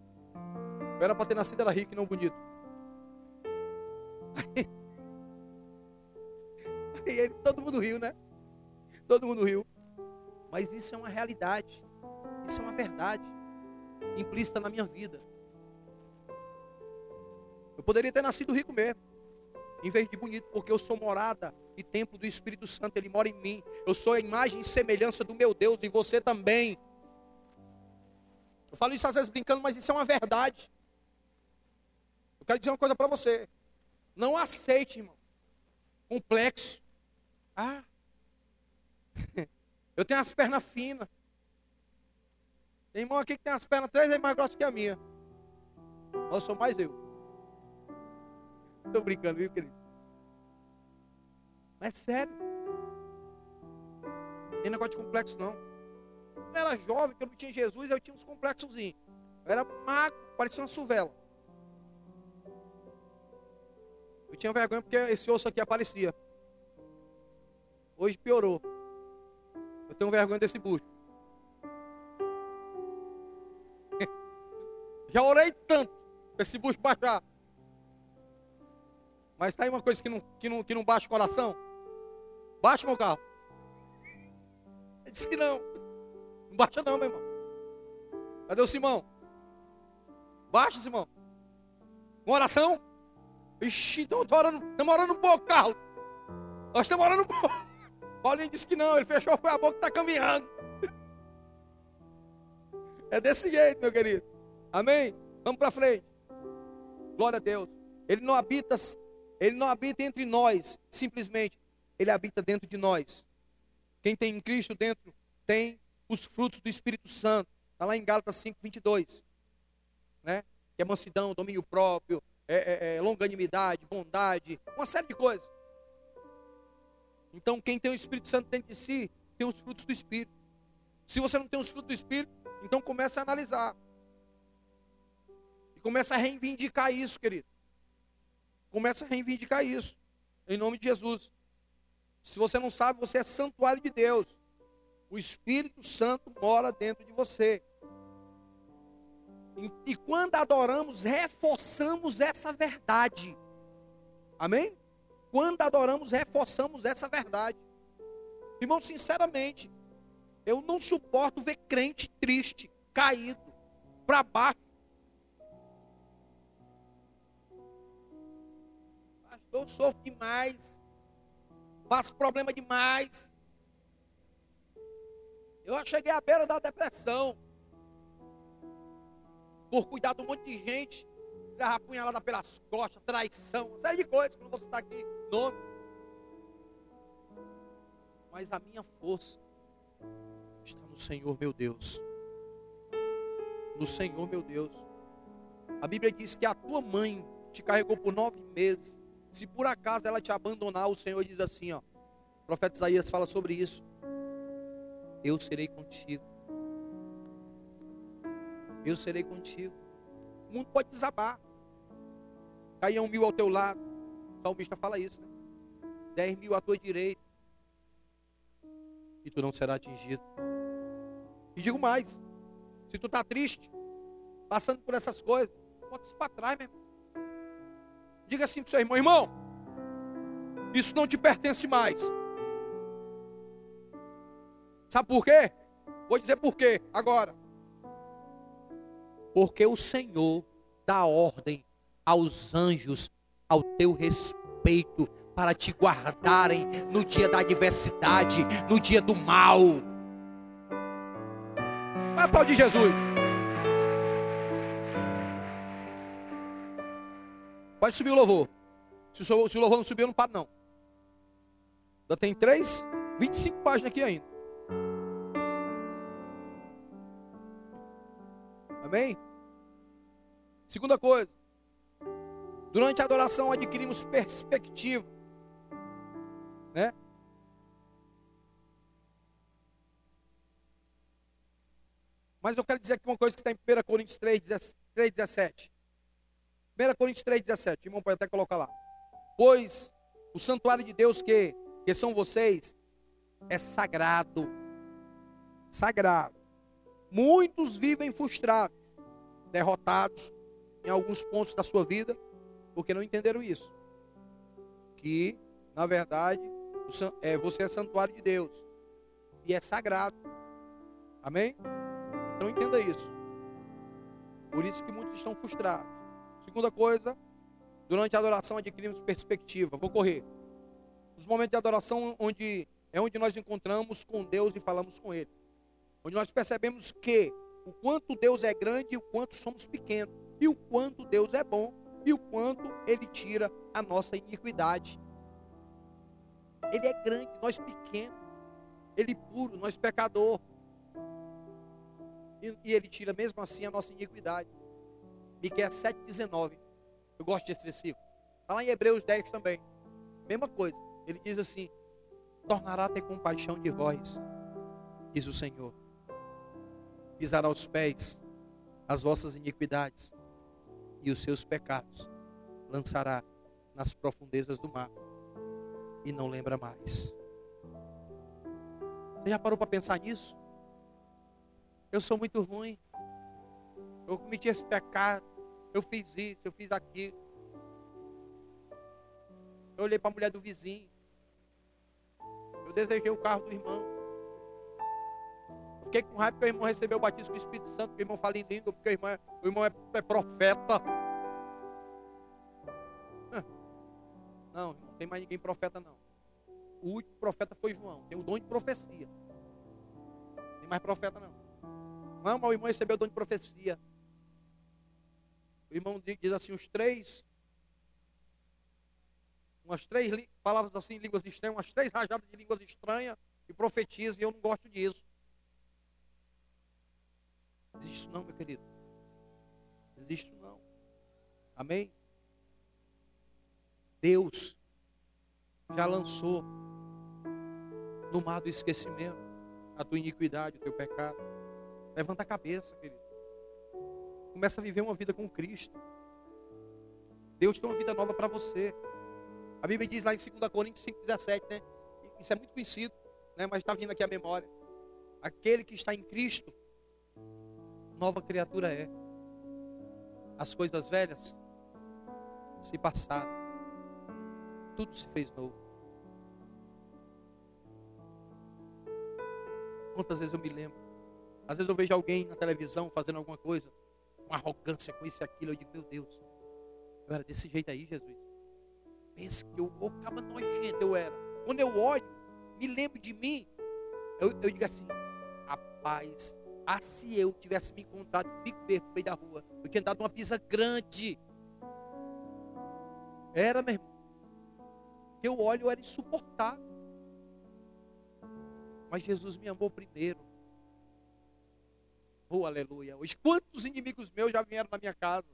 eu era para ter nascido era rico e não bonito. Aí, aí ele, todo mundo riu, né? Todo mundo riu. Mas isso é uma realidade. Isso é uma verdade implícita na minha vida. Eu poderia ter nascido rico mesmo, em vez de bonito, porque eu sou morada e templo do Espírito Santo, ele mora em mim. Eu sou a imagem e semelhança do meu Deus e você também. Eu falo isso às vezes brincando, mas isso é uma verdade. Eu quero dizer uma coisa para você. Não aceite, irmão, complexo. Ah, eu tenho as pernas finas. Tem irmão aqui que tem as pernas três vezes mais grossas que a minha. Eu sou mais eu. Estou brincando, viu, querido? Mas é sério. Não tem negócio de complexo, não. Eu era jovem, que eu não tinha Jesus, eu tinha uns complexos. Eu era magro, parecia uma suvela. Eu tinha vergonha porque esse osso aqui aparecia. Hoje piorou. Eu tenho vergonha desse bucho. Já orei tanto para esse bucho baixar. Mas está aí uma coisa que não, que, não, que não baixa o coração. Baixa meu carro. Ele disse que não. Não baixa não, meu irmão. Cadê o Simão? Baixa, Simão. Uma oração? Ixi, então estou orando, estamos orando um pouco, Carlos. Nós estamos orando um pouco. Paulinho disse que não, ele fechou foi a boca está caminhando. É desse jeito, meu querido. Amém? Vamos para frente. Glória a Deus. Ele não habita ele não habita entre nós, simplesmente. Ele habita dentro de nós. Quem tem em Cristo dentro tem os frutos do Espírito Santo. Está lá em Gálatas 5, 22. Né? Que é mansidão, domínio próprio, é, é, é longanimidade, bondade, uma série de coisas. Então, quem tem o Espírito Santo dentro de si, tem os frutos do Espírito. Se você não tem os frutos do Espírito, então comece a analisar. E comece a reivindicar isso, querido. Começa a reivindicar isso. Em nome de Jesus. Se você não sabe, você é santuário de Deus. O Espírito Santo mora dentro de você. E, e quando adoramos, reforçamos essa verdade. Amém? Quando adoramos, reforçamos essa verdade. Irmão, sinceramente, eu não suporto ver crente triste, caído, para baixo, Eu sofro demais. Passo problema demais. Eu cheguei à beira da depressão. Por cuidar de um monte de gente. Levar apunhalada pelas costas, traição, série de coisas que não vou citar aqui. Nome. Mas a minha força está no Senhor, meu Deus. No Senhor, meu Deus. A Bíblia diz que a tua mãe te carregou por nove meses. Se por acaso ela te abandonar, o Senhor diz assim, ó. O profeta Isaías fala sobre isso. Eu serei contigo. Eu serei contigo. O mundo pode desabar. Caiam mil ao teu lado. O salmista fala isso. Né? Dez mil à tua direita. e tu não será atingido. E digo mais: se tu está triste, passando por essas coisas, bota isso para trás, meu irmão. Diga assim para o seu irmão: irmão, isso não te pertence mais. Sabe por quê? Vou dizer por quê agora. Porque o Senhor dá ordem aos anjos ao teu respeito para te guardarem no dia da adversidade, no dia do mal. Vai aplaudir Jesus. Pode subir o louvor. Se o, louvor não subir, eu não paro, não. Já tem três, 25 páginas aqui ainda. Amém? Segunda coisa. Durante a adoração adquirimos perspectiva. Né? Mas eu quero dizer aqui uma coisa que está em 1 Coríntios 3, 17. 1 Coríntios 3, 17. Irmão, pode até colocar lá. Pois o santuário de Deus que, que são vocês é sagrado. Sagrado. Muitos vivem frustrados, derrotados em alguns pontos da sua vida, porque não entenderam isso. Que, na verdade, é, você é santuário de Deus e é sagrado. Amém? Então entenda isso. Por isso que muitos estão frustrados. Segunda coisa, durante a adoração adquirimos perspectiva. Vou correr. Os momentos de adoração onde é onde nós encontramos com Deus e falamos com Ele. Onde nós percebemos que o quanto Deus é grande e o quanto somos pequenos. E o quanto Deus é bom e o quanto Ele tira a nossa iniquidade. Ele é grande, nós pequenos. Ele puro, nós pecador. E, e Ele tira mesmo assim a nossa iniquidade. Miqueias 7,19. Eu gosto desse versículo. Está lá em Hebreus 10 também. Mesma coisa. Ele diz assim: Tornará a ter compaixão de vós, diz o Senhor. Pisará aos pés as vossas iniquidades e os seus pecados lançará nas profundezas do mar e não lembra mais. Você já parou para pensar nisso? Eu sou muito ruim. Eu cometi esse pecado. Eu fiz isso, eu fiz aquilo. Eu olhei para a mulher do vizinho. Eu desejei o carro do irmão. Fiquei com raiva porque o irmão recebeu o batismo com o Espírito Santo, porque o irmão fala em língua, porque o irmão é, o irmão é, é profeta. Não, não tem mais ninguém profeta, não. O último profeta foi João. Tem o dom de profecia. Não tem mais profeta, não. Não, mas o irmão recebeu o dom de profecia. O irmão diz assim, os três, umas três palavras assim, línguas estranhas, umas três rajadas de línguas estranhas, e profetiza, e eu não gosto disso. Não existe isso não, meu querido. Não existe isso não. Amém? Deus já lançou no mar do esquecimento a tua iniquidade, o teu pecado. Levanta a cabeça, querido. Começa a viver uma vida com Cristo. Deus tem uma vida nova para você. A Bíblia diz lá em 2 Coríntios 5,17, né? Isso é muito conhecido, né? mas está vindo aqui a memória. Aquele que está em Cristo, nova criatura é. As coisas velhas se passaram tudo se fez novo. Quantas vezes eu me lembro? Às vezes eu vejo alguém na televisão fazendo alguma coisa, com arrogância, com isso e aquilo. Eu digo, meu Deus, eu era desse jeito aí, Jesus. Pensa que eu, oh, caba nojento eu era. Quando eu olho, me lembro de mim, eu, eu digo assim, rapaz, ah, se eu tivesse me encontrado pico no meio da rua, eu tinha dado uma pisa grande. Era, meu irmão. Que o óleo era insuportável. Mas Jesus me amou primeiro. Oh, aleluia. Hoje, quantos inimigos meus já vieram na minha casa?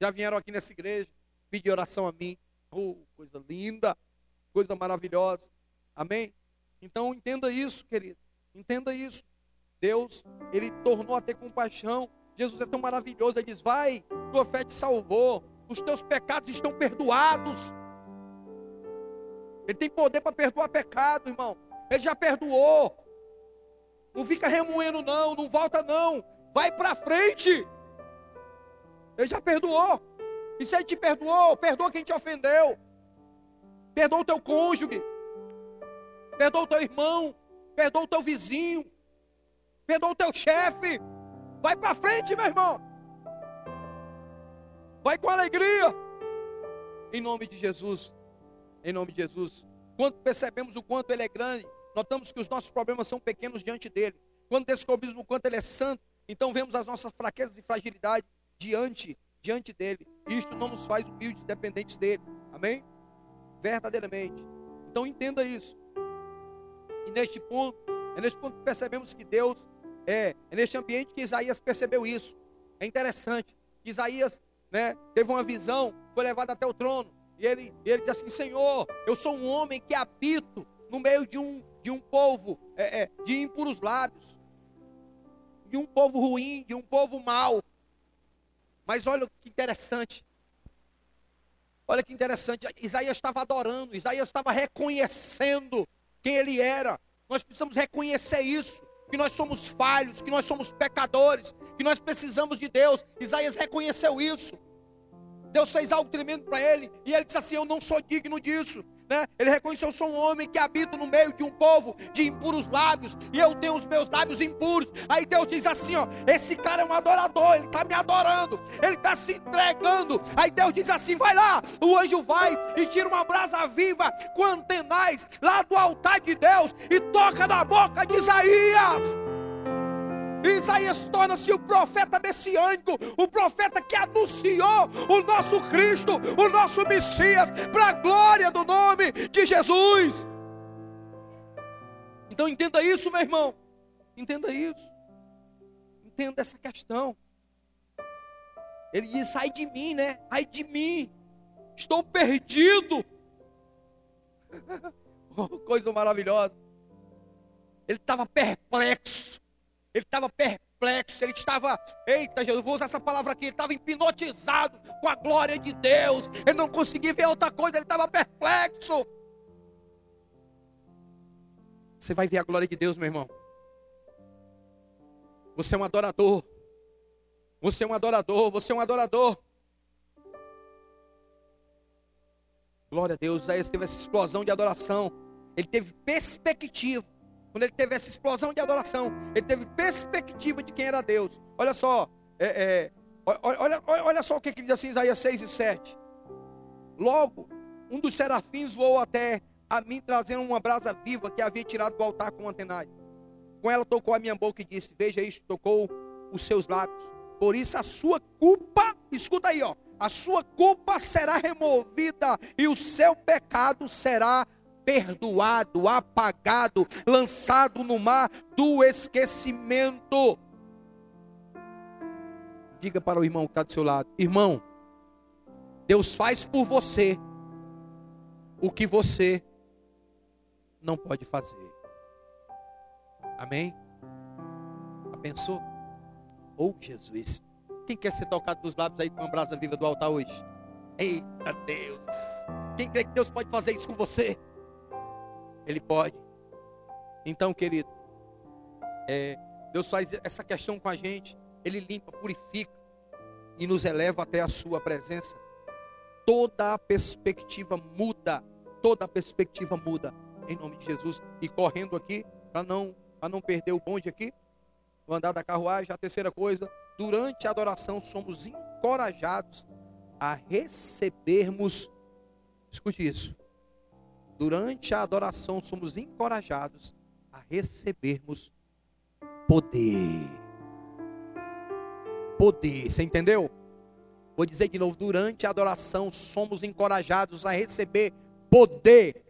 Já vieram aqui nessa igreja pedir oração a mim. Oh, coisa linda, coisa maravilhosa. Amém? Então entenda isso, querido. Entenda isso. Deus, Ele tornou a ter compaixão. Jesus é tão maravilhoso. Ele diz: Vai, tua fé te salvou. Os teus pecados estão perdoados. Ele tem poder para perdoar pecado, irmão. Ele já perdoou. Não fica remoendo, não. Não volta, não. Vai para frente. Ele já perdoou. E se ele te perdoou, perdoa quem te ofendeu. Perdoa o teu cônjuge. Perdoa o teu irmão. Perdoa o teu vizinho. Perdoa o teu chefe. Vai para frente, meu irmão. Vai com alegria. Em nome de Jesus. Em nome de Jesus. Quando percebemos o quanto Ele é grande, notamos que os nossos problemas são pequenos diante dele. Quando descobrimos o quanto Ele é santo, então vemos as nossas fraquezas e fragilidades diante, diante dele. Isto não nos faz humildes, dependentes dele. Amém? Verdadeiramente. Então entenda isso. E neste ponto, é neste ponto que percebemos que Deus é, é neste ambiente que Isaías percebeu isso. É interessante. Isaías né, teve uma visão, foi levado até o trono. E ele, ele diz assim: Senhor, eu sou um homem que habito no meio de um, de um povo é, é, de impuros lábios, de um povo ruim, de um povo mau. Mas olha que interessante. Olha que interessante. Isaías estava adorando, Isaías estava reconhecendo quem ele era. Nós precisamos reconhecer isso. Que nós somos falhos, que nós somos pecadores, que nós precisamos de Deus. Isaías reconheceu isso. Deus fez algo tremendo para ele. E ele disse assim: Eu não sou digno disso. Né? Ele reconheceu: Eu sou um homem que habito no meio de um povo de impuros lábios. E eu tenho os meus lábios impuros. Aí Deus diz assim: ó, Esse cara é um adorador. Ele está me adorando. Ele está se entregando. Aí Deus diz assim: Vai lá. O anjo vai e tira uma brasa viva com antenais lá do altar de Deus. E toca na boca de Isaías. Isaías torna-se o profeta messiânico, o profeta que anunciou o nosso Cristo, o nosso Messias, para a glória do nome de Jesus. Então entenda isso, meu irmão. Entenda isso. Entenda essa questão. Ele diz: sai de mim, né? Ai de mim. Estou perdido. oh, coisa maravilhosa. Ele estava perplexo. Ele estava perplexo, ele estava, eita Jesus, vou usar essa palavra aqui, ele estava hipnotizado com a glória de Deus, ele não conseguia ver outra coisa, ele estava perplexo. Você vai ver a glória de Deus, meu irmão. Você é um adorador. Você é um adorador, você é um adorador. Glória a Deus, Isaías teve essa explosão de adoração. Ele teve perspectiva. Quando ele teve essa explosão de adoração, ele teve perspectiva de quem era Deus. Olha só, é, é, olha, olha, olha só o que, ele diz assim, Isaías 6 e 7. Logo, um dos serafins voou até a mim, trazendo uma brasa viva que havia tirado do altar com antenais. Com ela tocou a minha boca e disse: Veja isto, tocou os seus lábios. Por isso a sua culpa, escuta aí, ó, a sua culpa será removida e o seu pecado será perdoado, apagado, lançado no mar do esquecimento. Diga para o irmão que está do seu lado: irmão, Deus faz por você o que você não pode fazer. Amém? Pensou? Oh Jesus, quem quer ser tocado dos lábios aí com uma brasa viva do altar hoje? Eita Deus! Quem crê que Deus pode fazer isso com você? Ele pode. Então, querido, é, Deus faz essa questão com a gente. Ele limpa, purifica e nos eleva até a sua presença. Toda a perspectiva muda. Toda a perspectiva muda. Em nome de Jesus. E correndo aqui, para não, não perder o bonde aqui, no andar da carruagem. A terceira coisa, durante a adoração somos encorajados a recebermos, escute isso, durante a adoração, somos encorajados a recebermos poder. Poder, você entendeu? Vou dizer de novo: durante a adoração, somos encorajados a receber poder.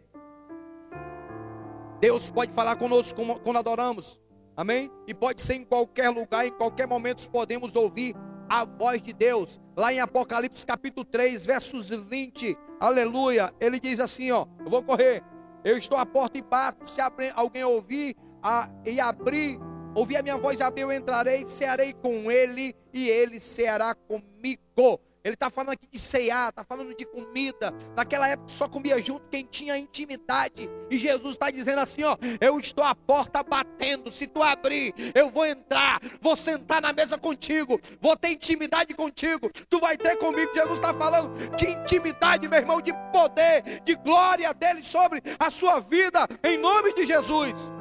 Deus pode falar conosco quando adoramos, amém? E pode ser em qualquer lugar, em qualquer momento, podemos ouvir a voz de Deus. Lá em Apocalipse capítulo 3, versos 20 aleluia. Ele diz assim: ó, eu vou correr. Eu estou à porta e bato. Se alguém ouvir a, e abrir, ouvir a minha voz abrir, eu entrarei, cearei com ele e ele ceará comigo. Ele está falando aqui de ceiar, está falando de comida. Naquela época só comia junto quem tinha intimidade. E Jesus está dizendo assim: ó, eu estou à porta batendo. Se tu abrir, eu vou entrar, vou sentar na mesa contigo, vou ter intimidade contigo. Tu vai ter comigo. Jesus está falando de intimidade, meu irmão, de poder, de glória dele sobre a sua vida, em nome de Jesus.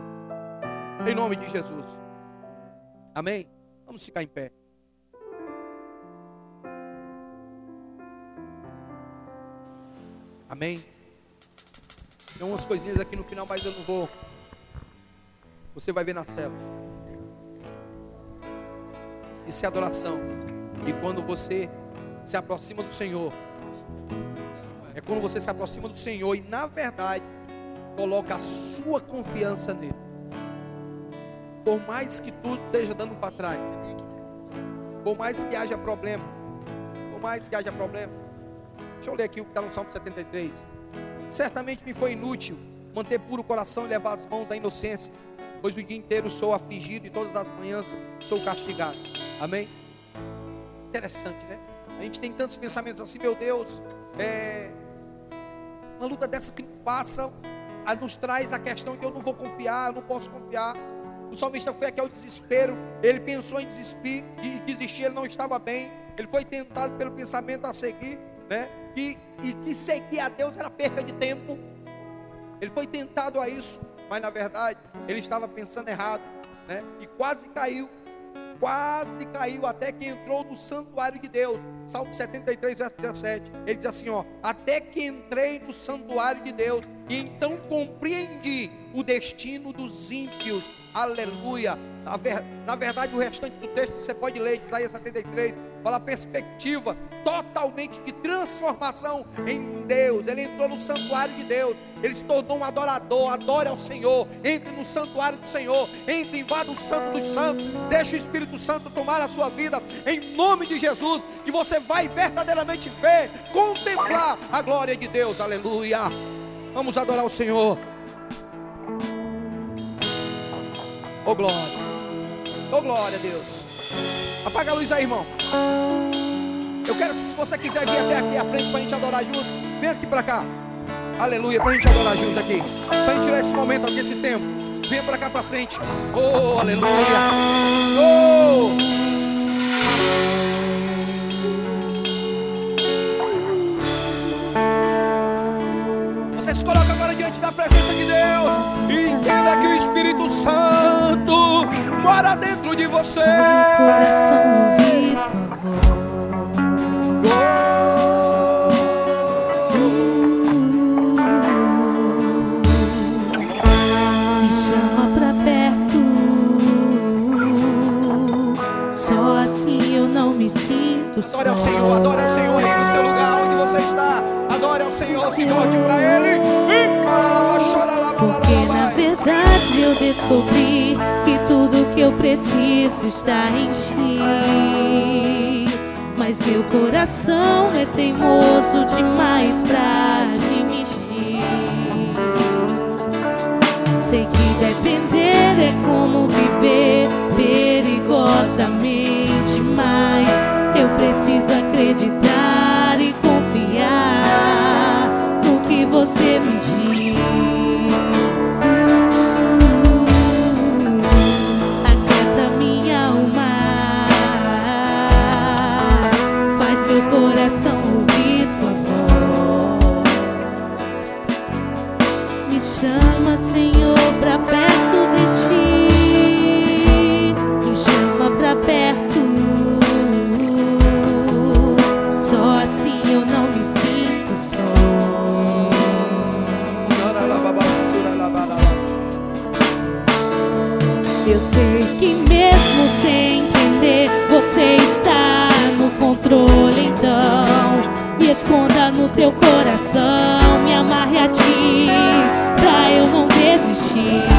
Em nome de Jesus. Amém? Vamos ficar em pé. Amém? Tem umas coisinhas aqui no final, mas eu não vou. Você vai ver na cela. Isso é adoração. E quando você se aproxima do Senhor, é quando você se aproxima do Senhor e, na verdade, coloca a sua confiança nele. Por mais que tudo esteja dando para trás, por mais que haja problema, por mais que haja problema, Deixa eu ler aqui o que está no Salmo 73. Certamente me foi inútil manter puro o coração e levar as mãos da inocência, pois o dia inteiro sou afligido e todas as manhãs sou castigado. Amém? Interessante, né? A gente tem tantos pensamentos assim, meu Deus, é... uma luta dessa que passa, nos traz a questão de eu não vou confiar, eu não posso confiar. O salmista foi aqui ao desespero, ele pensou em desistir, desistir, ele não estava bem, ele foi tentado pelo pensamento a seguir, né? E, e que seguir a Deus era perca de tempo. Ele foi tentado a isso, mas na verdade ele estava pensando errado, né? E quase caiu, quase caiu até que entrou no santuário de Deus. Salmo 73, verso 17. Ele diz assim: ó, até que entrei no santuário de Deus e então compreendi o destino dos ímpios. Aleluia. Na verdade, o restante do texto você pode ler, Isaías 73, fala perspectiva totalmente de transformação em Deus. Ele entrou no santuário de Deus, ele se tornou um adorador, adore ao Senhor, entre no santuário do Senhor, entre, invada o santo dos santos, deixa o Espírito Santo tomar a sua vida, em nome de Jesus, que você vai verdadeiramente ver, contemplar a glória de Deus, aleluia. Vamos adorar o Senhor. Oh glória. Oh glória a Deus. Apaga a luz aí, irmão. Eu quero que se você quiser vir até aqui à frente para a gente adorar junto, vem aqui para cá. Aleluia, para a gente adorar junto aqui. Para gente tirar esse momento aqui, esse tempo. Venha para cá para frente. Oh, aleluia. Oh. Você se coloca agora diante da presença de Deus e entenda que o Espírito Santo dentro de você. Me chama pra perto. Só assim eu não me sinto só. Adore ao Senhor, adore ao Senhor aí no seu lugar onde você está. Adore ao Senhor, se volte para Ele. Porque na verdade eu descobri preciso está em ti. Mas meu coração é teimoso demais pra admitir. Sei que depender é como viver perigosamente, mas eu preciso acreditar no teu coração, me amarre a ti, pra eu não desistir.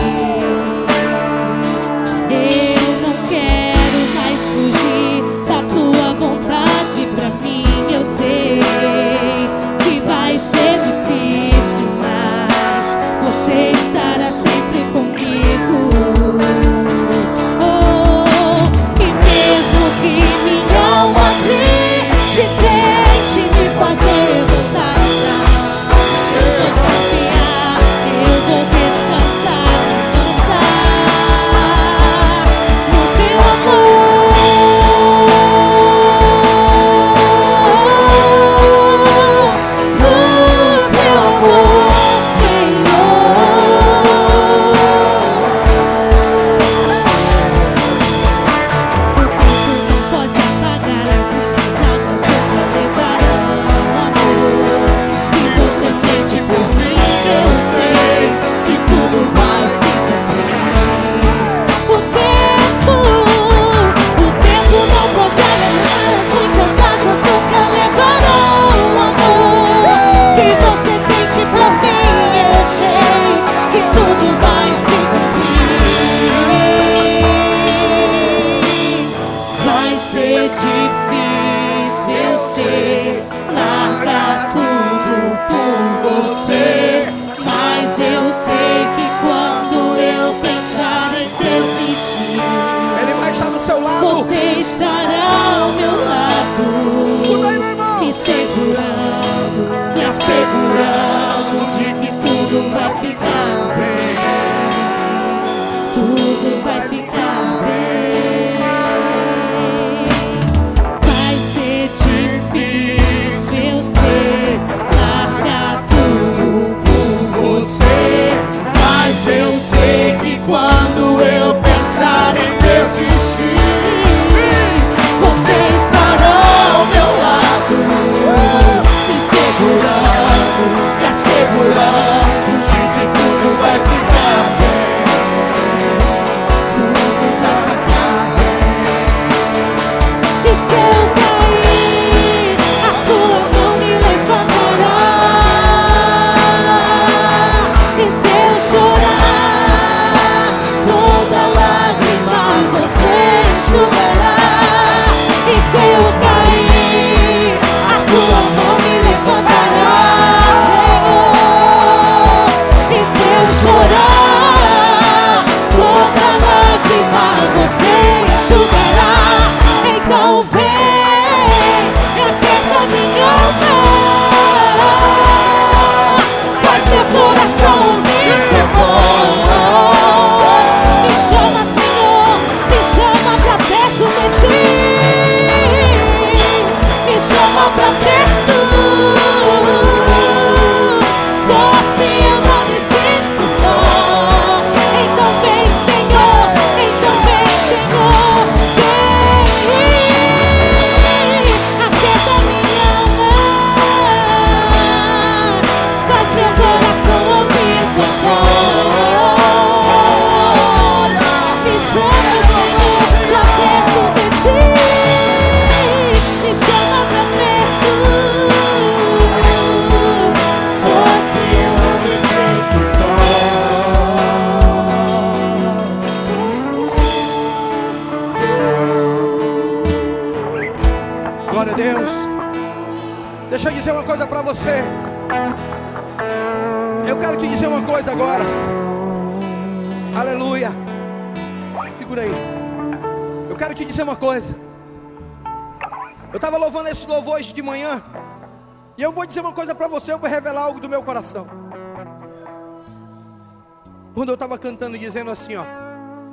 Dizendo assim: Ó,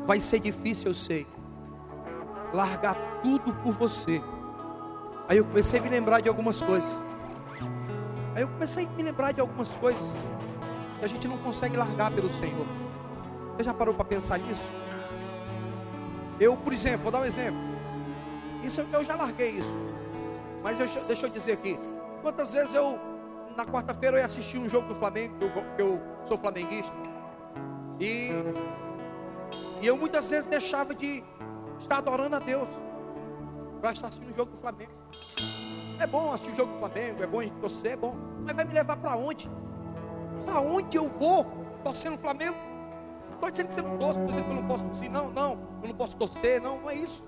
vai ser difícil, eu sei. Largar tudo por você. Aí eu comecei a me lembrar de algumas coisas. Aí eu comecei a me lembrar de algumas coisas que a gente não consegue largar pelo Senhor. Você já parou para pensar nisso? Eu, por exemplo, vou dar um exemplo. Isso eu já larguei isso. Mas eu, deixa eu dizer aqui. Quantas vezes eu, na quarta-feira, eu ia assistir um jogo do Flamengo, eu, eu sou flamenguista. E, e eu muitas vezes deixava de estar adorando a Deus para estar assistindo o jogo do Flamengo. É bom assistir o jogo do Flamengo, é bom torcer, é bom. Mas vai me levar para onde? Para onde eu vou torcendo o Flamengo? Estou dizendo que você não torce, estou dizendo que eu não posso torcer, não, não, eu não posso torcer, não, não é isso.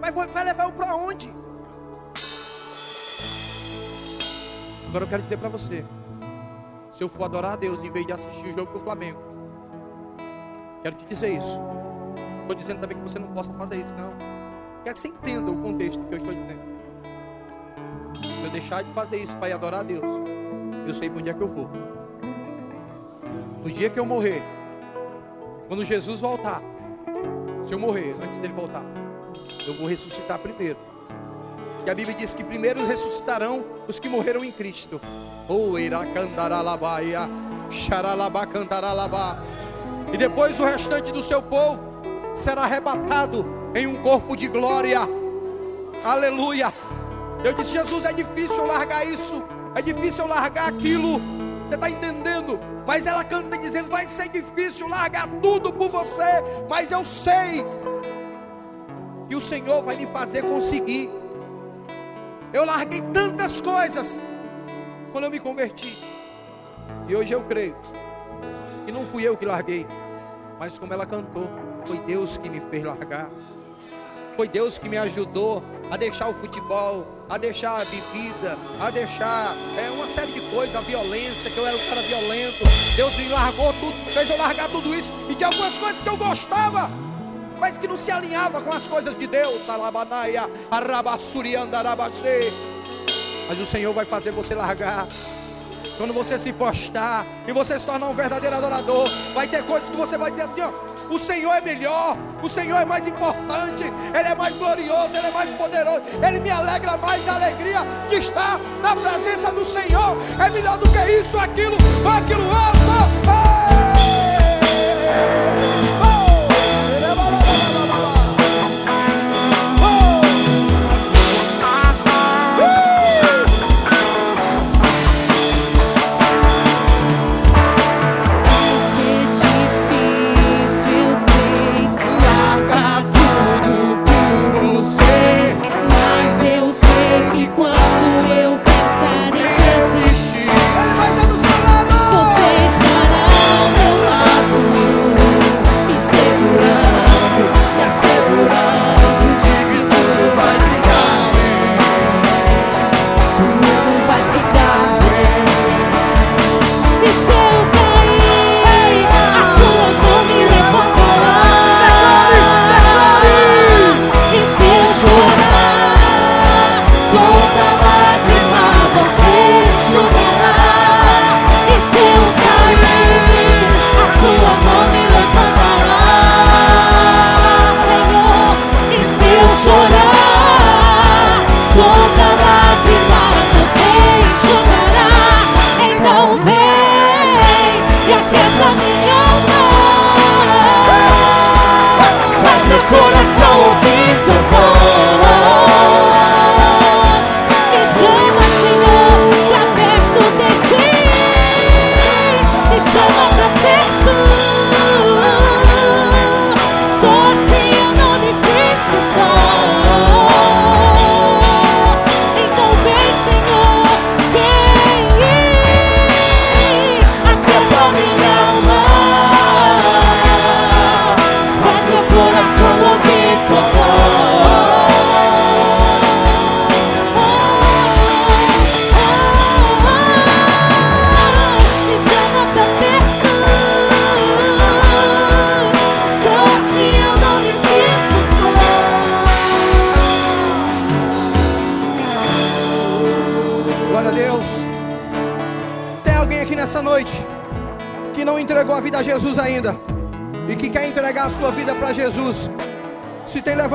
Mas vai levar eu para onde? Agora eu quero dizer para você: se eu for adorar a Deus em vez de assistir o jogo do Flamengo, quero te dizer isso. Estou dizendo também que você não possa fazer isso, não. Quero que você entenda o contexto que eu estou dizendo. Se eu deixar de fazer isso para ir adorar a Deus, eu sei para onde é que eu vou. No dia que eu morrer, quando Jesus voltar, se eu morrer antes dele voltar, eu vou ressuscitar primeiro. E a Bíblia diz que primeiro ressuscitarão os que morreram em Cristo. Oh, iracandaralabaia, xaralabacandaralabá. E depois o restante do seu povo será arrebatado em um corpo de glória. Aleluia. Eu disse, Jesus, é difícil largar isso. É difícil largar aquilo. Você está entendendo? Mas ela canta dizendo: vai ser difícil largar tudo por você. Mas eu sei que o Senhor vai me fazer conseguir. Eu larguei tantas coisas quando eu me converti. E hoje eu creio que não fui eu que larguei, mas como ela cantou, foi Deus que me fez largar. Foi Deus que me ajudou a deixar o futebol, a deixar a bebida, a deixar é, uma série de coisas, a violência, que eu era um cara violento. Deus me largou tudo, fez eu largar tudo isso e de algumas coisas que eu gostava mas que não se alinhava com as coisas de Deus. Mas o Senhor vai fazer você largar. Quando você se postar e você se tornar um verdadeiro adorador, vai ter coisas que você vai dizer assim: ó, o Senhor é melhor, o Senhor é mais importante, Ele é mais glorioso, Ele é mais poderoso, Ele me alegra mais a alegria de estar na presença do Senhor. É melhor do que isso, aquilo, aquilo outro. entregou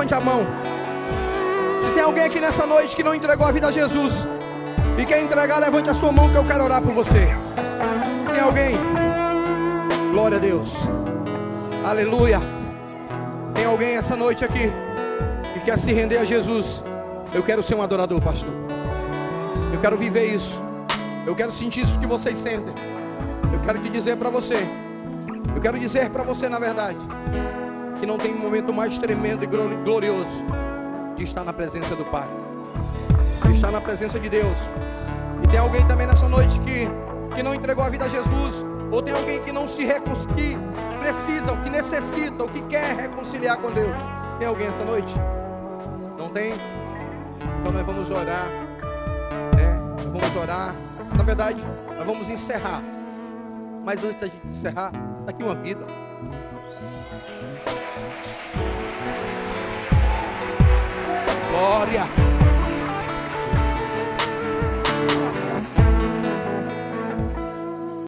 levante a mão. Se tem alguém aqui nessa noite que não entregou a vida a Jesus e quer entregar, levante a sua mão que eu quero orar por você. Tem alguém? Glória a Deus. Aleluia. Tem alguém essa noite aqui que quer se render a Jesus? Eu quero ser um adorador, pastor. Eu quero viver isso. Eu quero sentir isso que vocês sentem. Eu quero te dizer para você. Eu quero dizer para você, na verdade, que não tem momento mais tremendo e glorioso de estar na presença do Pai, de estar na presença de Deus. E tem alguém também nessa noite que, que não entregou a vida a Jesus, ou tem alguém que não se reconcilia, precisa, o que necessita, o que quer reconciliar com Deus. Tem alguém essa noite? Não tem? Então nós vamos orar, né? Nós vamos orar. Na verdade, nós vamos encerrar. Mas antes da gente encerrar, está aqui uma vida. Glória.